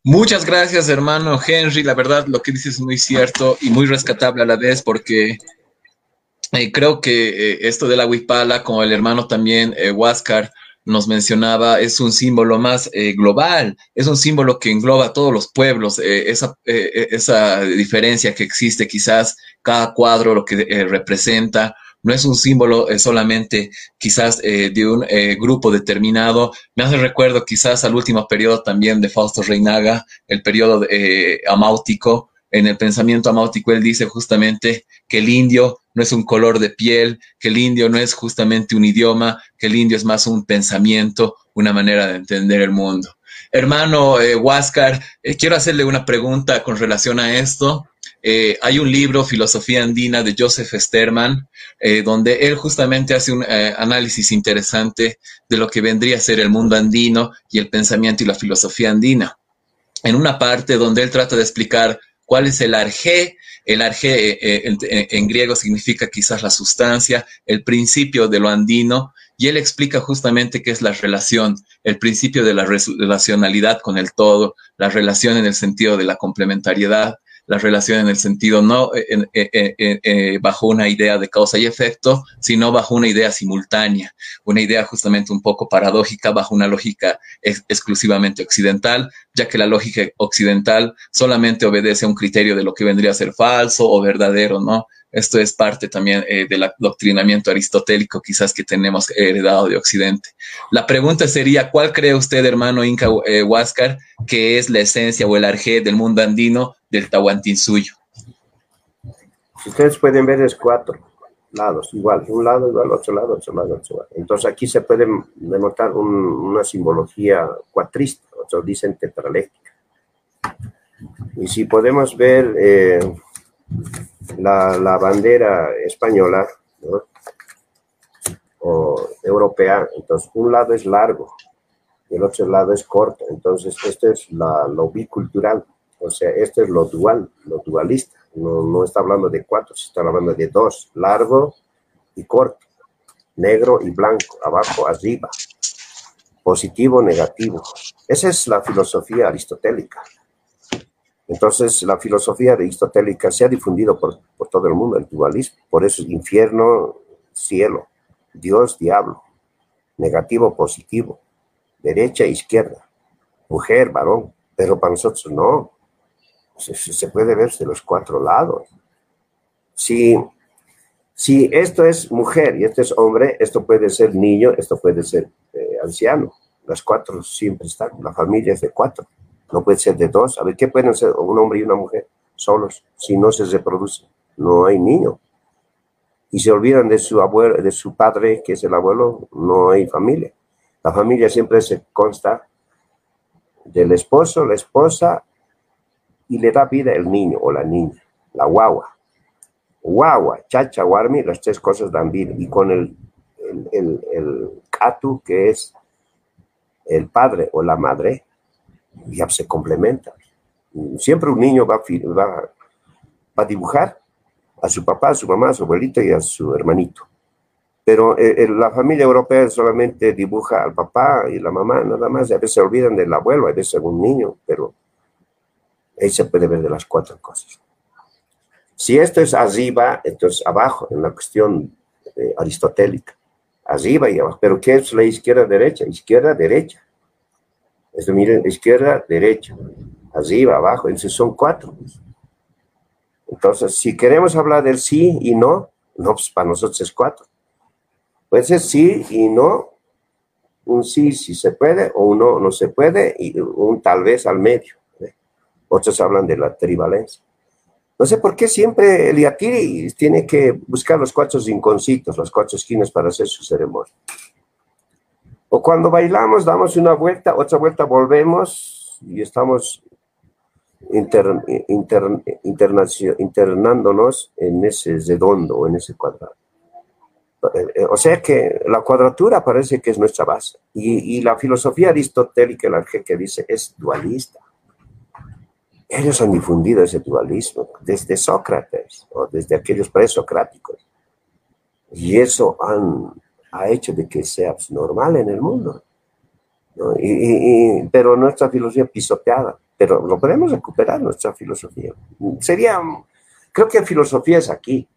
Muchas gracias, hermano Henry. La verdad, lo que dices es muy cierto y muy rescatable a la vez, porque eh, creo que eh, esto de la huipala, como el hermano también, eh, Huáscar, nos mencionaba, es un símbolo más global, es un símbolo que engloba a todos los pueblos, esa, esa diferencia que existe, quizás cada cuadro lo que representa, no es un símbolo solamente quizás de un grupo determinado. Me hace recuerdo quizás al último periodo también de Fausto Reinaga, el periodo amáutico. En el pensamiento amáutico él dice justamente que el indio no es un color de piel, que el indio no es justamente un idioma, que el indio es más un pensamiento, una manera de entender el mundo. Hermano eh, Huáscar, eh, quiero hacerle una pregunta con relación a esto. Eh, hay un libro, Filosofía Andina, de Joseph Sterman, donde él justamente hace un análisis interesante de lo que vendría a ser el mundo andino y el pensamiento y la filosofía andina. En una parte donde él trata de explicar cuál es el arjé el eh, eh, en, griego significa quizás la sustancia, el principio de lo andino, y él explica justamente qué es la relación, el principio de la relacionalidad con el todo, la relación en el sentido de la complementariedad, la relación en el sentido no eh, eh, bajo una idea de causa y efecto, sino bajo una idea simultánea, una idea justamente un poco paradójica bajo una lógica exclusivamente occidental, ya que la lógica occidental solamente obedece a un criterio de lo que vendría a ser falso o verdadero, ¿no? Esto es parte también eh, del adoctrinamiento aristotélico quizás que tenemos heredado de Occidente. La pregunta sería, ¿cuál cree usted, hermano Inca eh, Huáscar, que es la esencia o el arjé del mundo andino del Tahuantinsuyo? Ustedes pueden ver es cuatro lados, igual, un lado igual, otro lado, otro lado, otro lado. Entonces aquí se puede denotar una simbología cuatrista, otros dicen tetraléctica. Y si podemos ver... Eh, la, bandera española o europea, entonces un lado es largo y el otro lado es corto, entonces esto es lo bicultural, o sea, esto es lo dual, lo dualista, no, no está hablando de cuatro, se está hablando de dos, largo y corto, negro y blanco, abajo, arriba, positivo, negativo. Esa es la filosofía aristotélica. Entonces, la filosofía aristotélica se ha difundido por, todo el mundo, el dualismo. Por eso, infierno, cielo, Dios, diablo, negativo, positivo, derecha, izquierda, mujer, varón. Pero para nosotros no. Se, puede ver de los cuatro lados. Si, si esto es mujer y esto es hombre, esto puede ser niño, esto puede ser eh, anciano. Las cuatro siempre están. La familia es de cuatro no puede ser de dos. A ver, ¿qué pueden ser un hombre y una mujer solos si no se reproducen? No hay niño. Y se olvidan de su abuelo, de su padre, que es el abuelo, no hay familia. La familia siempre se consta del esposo, la esposa, y le da vida el niño o la niña, la guagua. Guagua, chacha, guarmi, las tres cosas dan vida. Y con el, el, el, el que es el padre o la madre, ya se complementa. Siempre un niño va, va, a dibujar a su papá, a su mamá, a su abuelito y a su hermanito. Pero eh, la familia europea solamente dibuja al papá y la mamá, nada más. A veces se olvidan del abuelo, a veces algún niño, pero ahí se puede ver de las cuatro cosas. Si esto es arriba, entonces abajo, en la cuestión eh, aristotélica. Arriba y abajo. Pero ¿qué es la izquierda-derecha? Izquierda-derecha. Esto miren, izquierda, derecha, arriba, abajo, entonces son cuatro. Entonces, si queremos hablar del sí y no, no, pues para nosotros es cuatro. Puede ser sí y no, un sí si se puede, o un no no se puede, y un tal vez al medio. Otros hablan de la trivalencia. No sé por qué siempre el yatiri tiene que buscar los cuatro rinconcitos, las cuatro esquinas para hacer su ceremonia. O cuando bailamos, damos una vuelta, otra vuelta, volvemos y estamos internándonos en ese redondo en ese cuadrado. Eh, o sea que la cuadratura parece que es nuestra base. Y, la filosofía aristotélica, el que dice, es dualista. Ellos han difundido ese dualismo desde Sócrates o desde aquellos presocráticos. Y eso ha hecho de que sea normal en el mundo. pero nuestra filosofía pisoteada, pero lo podemos recuperar nuestra filosofía. Sería, creo que filosofía es aquí,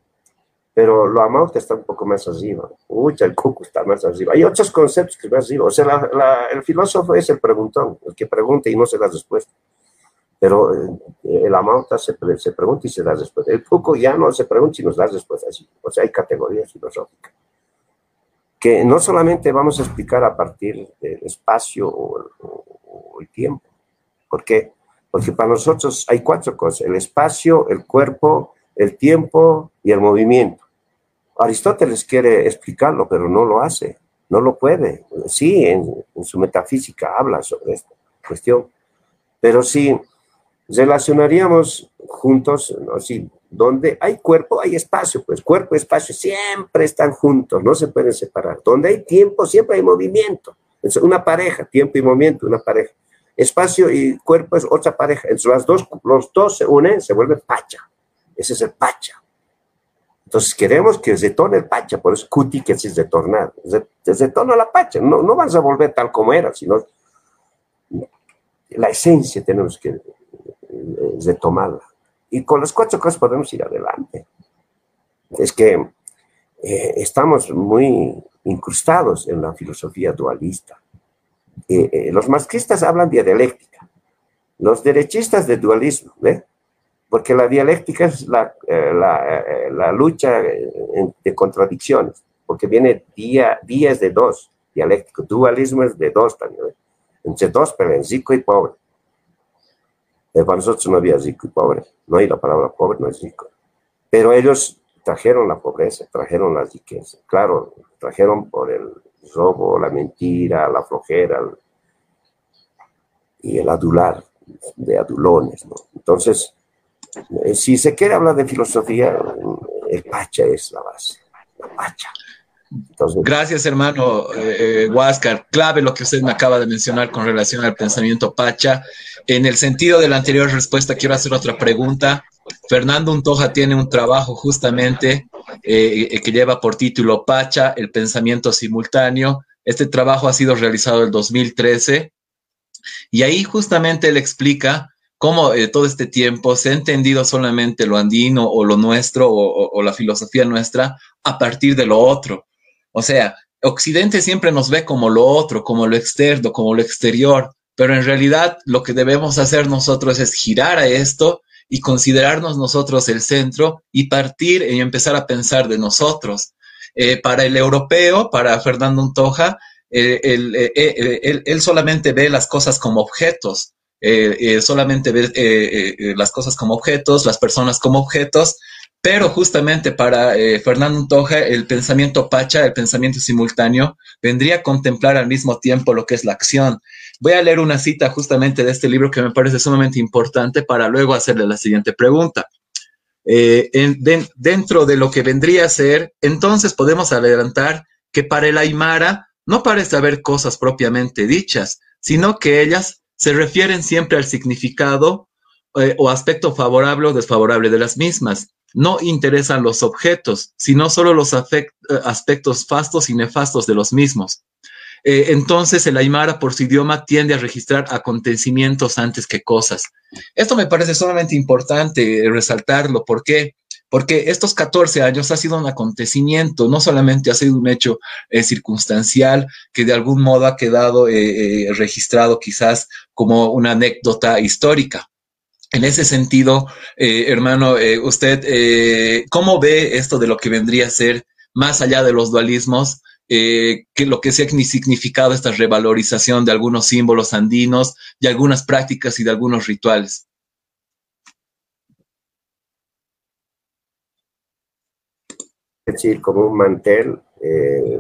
pero lo amado está un poco más arriba. Uy, el cuco está más arriba. Hay otros conceptos que más arriba. O sea, el filósofo es el preguntón, el que pregunta y no se da respuesta. Pero eh, el amauta se, se, pregunta y se da respuesta. El Foucault ya no se pregunta y nos da respuesta. O sea, hay categorías filosóficas que no solamente vamos a explicar a partir del espacio o, el tiempo. ¿Por qué? Porque para nosotros hay cuatro cosas, el espacio, el cuerpo, el tiempo y el movimiento. Aristóteles quiere explicarlo, pero no lo hace, no lo puede. Sí, en, en su metafísica habla sobre esta cuestión, pero sí relacionaríamos juntos, así, donde hay cuerpo, hay espacio, pues cuerpo y espacio siempre están juntos, no se pueden separar. Donde hay tiempo, siempre hay movimiento. Es una pareja, tiempo y movimiento, una pareja. Espacio y cuerpo es otra pareja. Entre las dos, los dos se unen, se vuelve pacha. Ese es el pacha. Entonces queremos que detone el pacha, por eso cuti que es detornar. Detona la pacha, no, no vas a volver tal como era, sino la esencia tenemos que de tomarla. Y con las cuatro cosas podemos ir adelante. Es que eh, estamos muy incrustados en la filosofía dualista. Eh, eh, los marxistas hablan de dialéctica, los derechistas de dualismo, porque la dialéctica es la, la, lucha de contradicciones, porque viene día, días de dos, dialéctico, dualismo es de dos también, entre dos, pero rico y pobre. Para nosotros no había rico y pobre, no hay la palabra pobre, no es rico. Pero ellos trajeron la pobreza, trajeron la riqueza. Claro, trajeron por el robo, la mentira, la flojera y el adular de adulones. ¿no? Entonces, eh, si se quiere hablar de filosofía, el Pacha es la base, la Pacha. Gracias, hermano eh, Huáscar. Clave lo que usted me acaba de mencionar con relación al pensamiento Pacha. En el sentido de la anterior respuesta, quiero hacer otra pregunta. Fernando Untoja tiene un trabajo justamente eh, eh, que lleva por título Pacha, el pensamiento simultáneo. Este trabajo ha sido realizado en 2013 y ahí justamente él explica cómo eh, todo este tiempo se ha entendido solamente lo andino o lo nuestro o la filosofía nuestra a partir de lo otro. O sea, Occidente siempre nos ve como lo otro, como lo externo, como lo exterior, pero en realidad lo que debemos hacer nosotros es girar a esto y considerarnos nosotros el centro y partir y empezar a pensar de nosotros. Eh, para el europeo, para Fernando Untoja, eh, eh, él, solamente ve las cosas como objetos, solamente ve las cosas como objetos, las personas como objetos, pero justamente para eh, Fernando Toja, el pensamiento pacha, el pensamiento simultáneo, vendría a contemplar al mismo tiempo lo que es la acción. Voy a leer una cita justamente de este libro que me parece sumamente importante para luego hacerle la siguiente pregunta. Eh, dentro de lo que vendría a ser, entonces podemos adelantar que para el Aymara no parece haber cosas propiamente dichas, sino que ellas se refieren siempre al significado eh, o aspecto favorable o desfavorable de las mismas no interesan los objetos, sino solo los eh, aspectos fastos y nefastos de los mismos. Eh, entonces el Aymara por su idioma tiende a registrar acontecimientos antes que cosas. Esto me parece sumamente importante resaltarlo. ¿Por qué? Porque estos 14 años ha sido un acontecimiento, no solamente ha sido un hecho eh, circunstancial que de algún modo ha quedado registrado quizás como una anécdota histórica, en ese sentido, eh, hermano, eh, usted, eh, ¿cómo ve esto de lo que vendría a ser, más allá de los dualismos, que lo que se ha significado esta revalorización de algunos símbolos andinos, de algunas prácticas y de algunos rituales? Es decir, como un mantel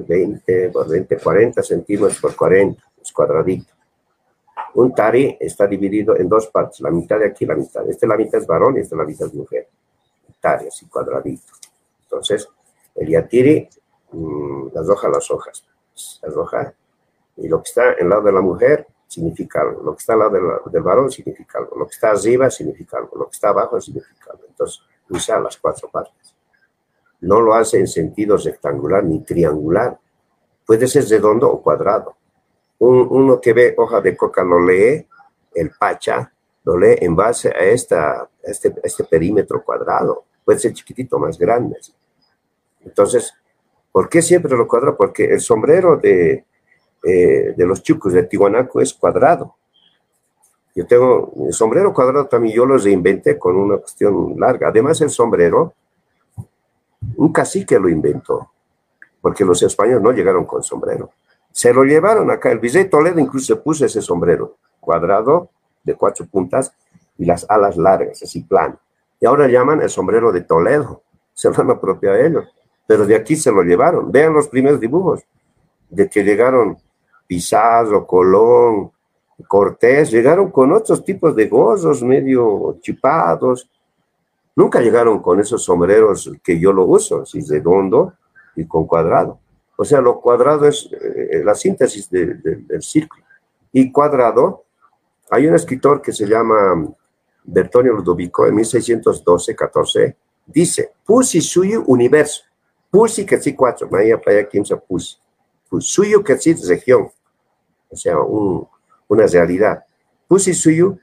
20 por 20, 40 centímetros por 40, es cuadradito un tari está dividido en dos partes, la mitad de aquí y la mitad. Este la mitad es varón y este la mitad es mujer. Tari, así cuadradito. Entonces, el yatiri mmm, las hojas, las hojas. Las hojas. Y lo que está en lado de la mujer significa algo, lo que está al lado del, varón significa algo, lo que está arriba significa algo, lo que está abajo significa algo. Entonces, usa las cuatro partes. No lo hace en sentido rectangular ni triangular. Puede ser redondo o cuadrado. Uno que ve hoja de coca lo lee, el pacha, lo lee en base a, esta, este, este perímetro cuadrado. Puede ser chiquitito, más grande. Entonces, ¿por qué siempre lo cuadrado? Porque el sombrero de, eh, de los chucos de Tihuanaco es cuadrado. Yo tengo el sombrero cuadrado también, yo lo reinventé con una cuestión larga. Además, el sombrero, un cacique lo inventó, porque los españoles no llegaron con sombrero. Se lo llevaron acá. El Virrey Toledo incluso puso ese sombrero cuadrado de cuatro puntas y las alas largas, así plano. Y ahora llaman el sombrero de Toledo. Se lo han apropiado ellos. Pero de aquí se lo llevaron. Vean los primeros dibujos de que llegaron Pizarro, Colón, Cortés, llegaron con otros tipos de gozos medio chipados. Nunca llegaron con esos sombreros que yo lo uso, así redondo y con cuadrado. O sea, lo cuadrado es eh, la síntesis del círculo. Y cuadrado, hay un escritor que se llama Bertonio Ludovico, en 1612-14, dice, Pusi suyo universo. Pusi que sí cuatro, Maya para quince pusi. Suyo que sí región o sea, una realidad. Pusisuyu,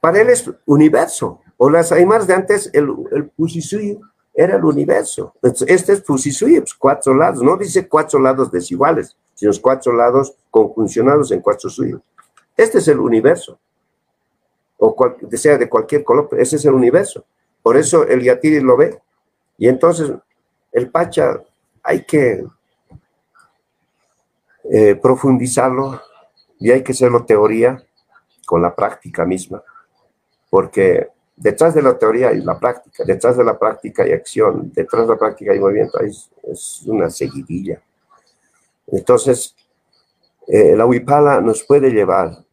para él es universo, o las Aymars de antes, el, el Pusisuyu era el universo. Este es Pusisuyu, pues cuatro lados, no dice cuatro lados desiguales, sino cuatro lados conjuncionados en cuatro suyos. Este es el universo, o sea de cualquier color, ese es el universo. Por eso el Yatiri lo ve. Y entonces el Pacha hay que eh, profundizarlo y hay que hacerlo teoría con la práctica misma, porque detrás de la teoría hay la práctica, detrás de la práctica hay acción, detrás de la práctica hay movimiento, es, es una seguidilla. Entonces, eh, la huipala nos puede llevar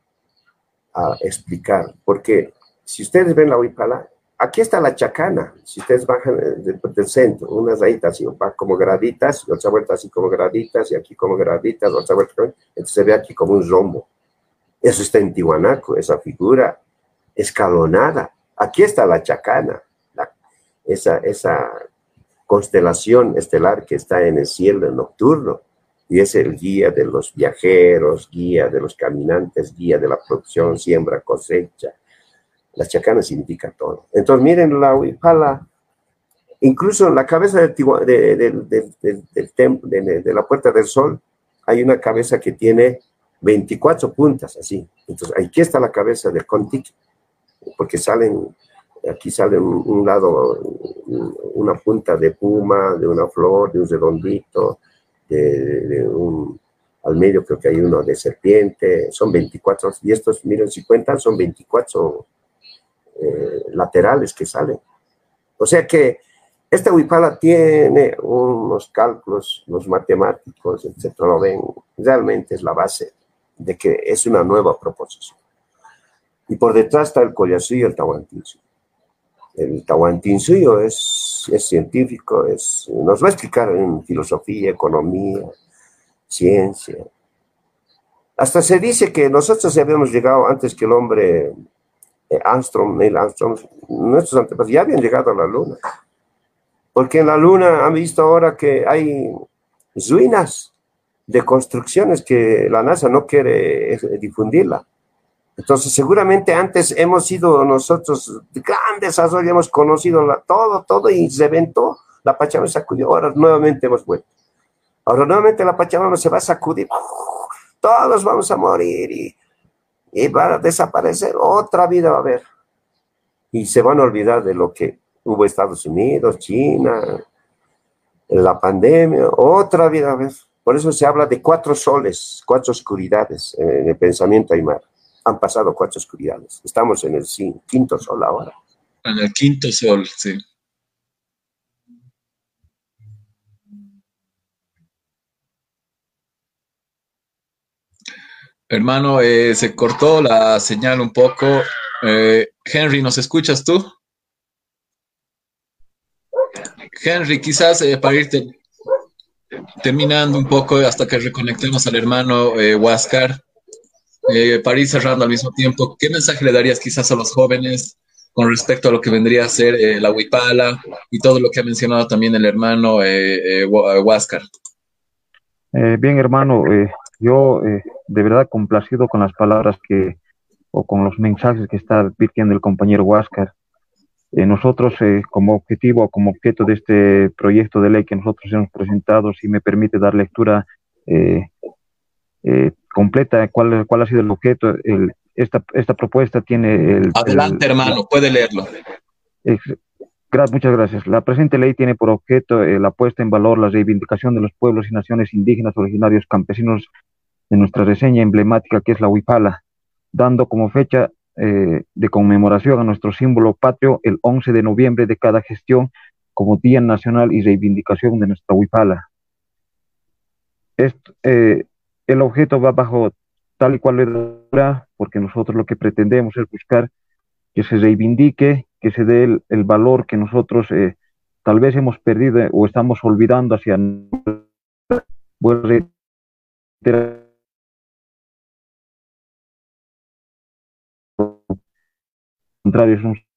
a explicar, porque si ustedes ven la huipala, aquí está la chacana, si ustedes bajan del, centro, unas rayitas así, como graditas, y otra vuelta así como graditas, y aquí como graditas, otra vuelta, entonces se ve aquí como un rombo. Eso está en Tihuanaco, esa figura escalonada. Aquí está la chacana, esa, constelación estelar que está en el cielo nocturno, y es el guía de los viajeros, guía de los caminantes, guía de la producción, siembra, cosecha, la chacana significa todo. Entonces, miren la huipala, incluso en la cabeza de, de, la Puerta del Sol hay una cabeza que tiene 24 puntas, así. Entonces, aquí está la cabeza de Contic, porque salen, aquí sale un, lado, una punta de puma, de una flor, de un redondito, de, un, al medio creo que hay uno de serpiente, son 24, y estos, miren, si cuentan, son 24 eh, laterales que salen. O sea que esta huipala tiene unos cálculos, los matemáticos, etcétera, lo ven, realmente es la base de que es una nueva proposición. Y por detrás está el Collasuyo y el Tahuantinsuyo. El Tahuantinsuyo es, es científico, es, nos va a explicar en filosofía, economía, ciencia. Hasta se dice que nosotros habíamos llegado antes que el hombre eh, Armstrong, Neil Armstrong, nuestros antepasados ya habían llegado a la Luna. Porque en la Luna han visto ahora que hay ruinas de construcciones que la NASA no quiere eh, difundirla. Entonces, seguramente antes hemos sido nosotros grandes desarrollo, hemos conocido todo, todo y se ventó, la Pachamama sacudió, ahora nuevamente hemos vuelto. Ahora nuevamente la Pachamama se va a sacudir, todos vamos a morir y y va a desaparecer, otra vida va a haber. Y se van a olvidar de lo que hubo Estados Unidos, China, la pandemia, otra vida va a haber. Por eso se habla de cuatro soles, cuatro oscuridades en el pensamiento aymar. Han pasado cuatro oscuridades. Estamos en el quinto sol ahora. En el quinto sol, sí. Hermano, eh, se cortó la señal un poco. Eh, Henry, ¿nos escuchas tú? Henry, quizás eh, para irte terminando un poco hasta que reconectemos al hermano Huáscar. Eh, para ir cerrando al mismo tiempo, ¿qué mensaje le darías quizás a los jóvenes con respecto a lo que vendría a ser eh, la huipala y todo lo que ha mencionado también el hermano eh, Huáscar? bien, hermano, yo de verdad complacido con las palabras que, o con los mensajes que está advirtiendo el compañero Huáscar. nosotros, como objetivo, como objeto de este proyecto de ley que nosotros hemos presentado, si me permite dar lectura completa cuál, cuál ha sido el objeto. El, esta, esta propuesta tiene el... Adelante, hermano, puede leerlo. muchas gracias. La presente ley tiene por objeto eh, la puesta en valor, la reivindicación de los pueblos y naciones indígenas originarios campesinos de nuestra reseña emblemática que es la Huipala, dando como fecha eh, de conmemoración a nuestro símbolo patrio el 11 de noviembre de cada gestión como Día Nacional y Reivindicación de nuestra Huipala. Esto, eh, el objeto va bajo tal y cual era, porque nosotros lo que pretendemos es buscar que se reivindique, que se dé el, valor que nosotros eh, tal vez hemos perdido o estamos olvidando hacia contrario, es un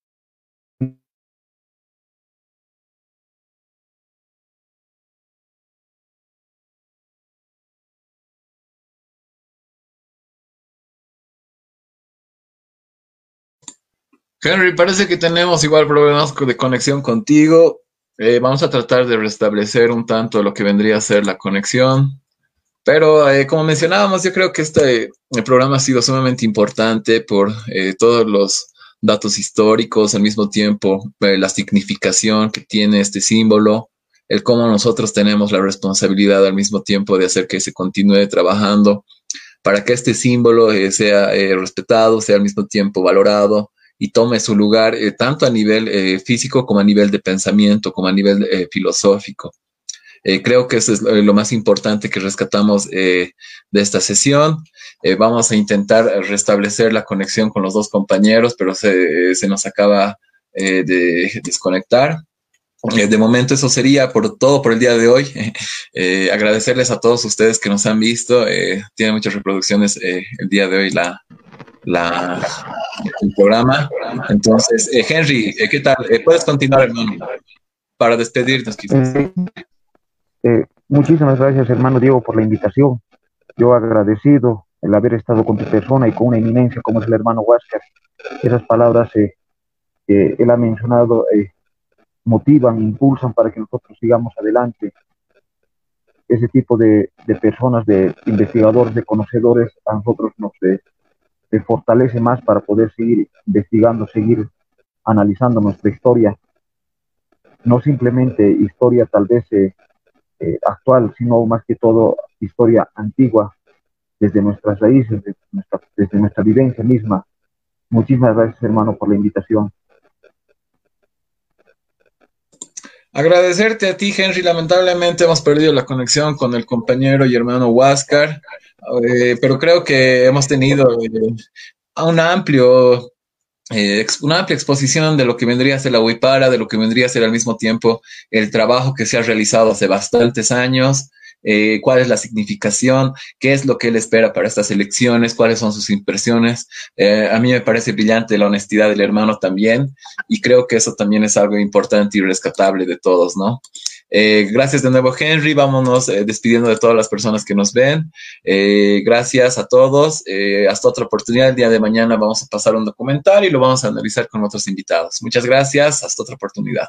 Henry, parece que tenemos igual problemas de conexión contigo. Eh, vamos a tratar de restablecer un tanto lo que vendría a ser la conexión. Pero eh, como mencionábamos, yo creo que este programa ha sido sumamente importante por eh, todos los datos históricos, al mismo tiempo la significación que tiene este símbolo, el cómo nosotros tenemos la responsabilidad al mismo tiempo de hacer que se continúe trabajando para que este símbolo sea respetado, sea al mismo tiempo valorado y tome su lugar eh, tanto a nivel eh, físico como a nivel de pensamiento, como a nivel eh, filosófico. creo que eso es lo, más importante que rescatamos de esta sesión. vamos a intentar restablecer la conexión con los dos compañeros, pero se, se nos acaba de desconectar. de momento eso sería por todo por el día de hoy. [laughs] agradecerles a todos ustedes que nos han visto. tiene muchas reproducciones el día de hoy la, la, el programa. Entonces, eh, Henry, eh, ¿qué tal? Eh, ¿Puedes continuar, hermano? Para despedirnos, quizás. muchísimas gracias, hermano Diego, por la invitación. Yo agradecido el haber estado con tu persona y con una eminencia como es el hermano Huáscar. Esas palabras que él ha mencionado motivan, impulsan para que nosotros sigamos adelante. Ese tipo de, de personas, de investigadores, de conocedores, a nosotros nos, se fortalece más para poder seguir investigando, seguir analizando nuestra historia. No simplemente historia tal vez eh, eh, actual, sino más que todo historia antigua, desde nuestras raíces, desde nuestra, desde nuestra vivencia misma. Muchísimas gracias, hermano, por la invitación. Agradecerte a ti, Henry. Lamentablemente hemos perdido la conexión con el compañero y hermano Huáscar, eh, pero creo que hemos tenido eh, eh, una amplia exposición de lo que vendría a ser la Huipara, de lo que vendría a ser al mismo tiempo el trabajo que se ha realizado hace bastantes años, eh, cuál es la significación, qué es lo que él espera para estas elecciones, cuáles son sus impresiones. Eh, a mí me parece brillante la honestidad del hermano también y creo que eso también es algo importante y rescatable de todos, ¿no? Eh, gracias de nuevo, Henry. Vámonos despidiendo de todas las personas que nos ven. gracias a todos. hasta otra oportunidad. El día de mañana vamos a pasar un documental y lo vamos a analizar con otros invitados. Muchas gracias. Hasta otra oportunidad.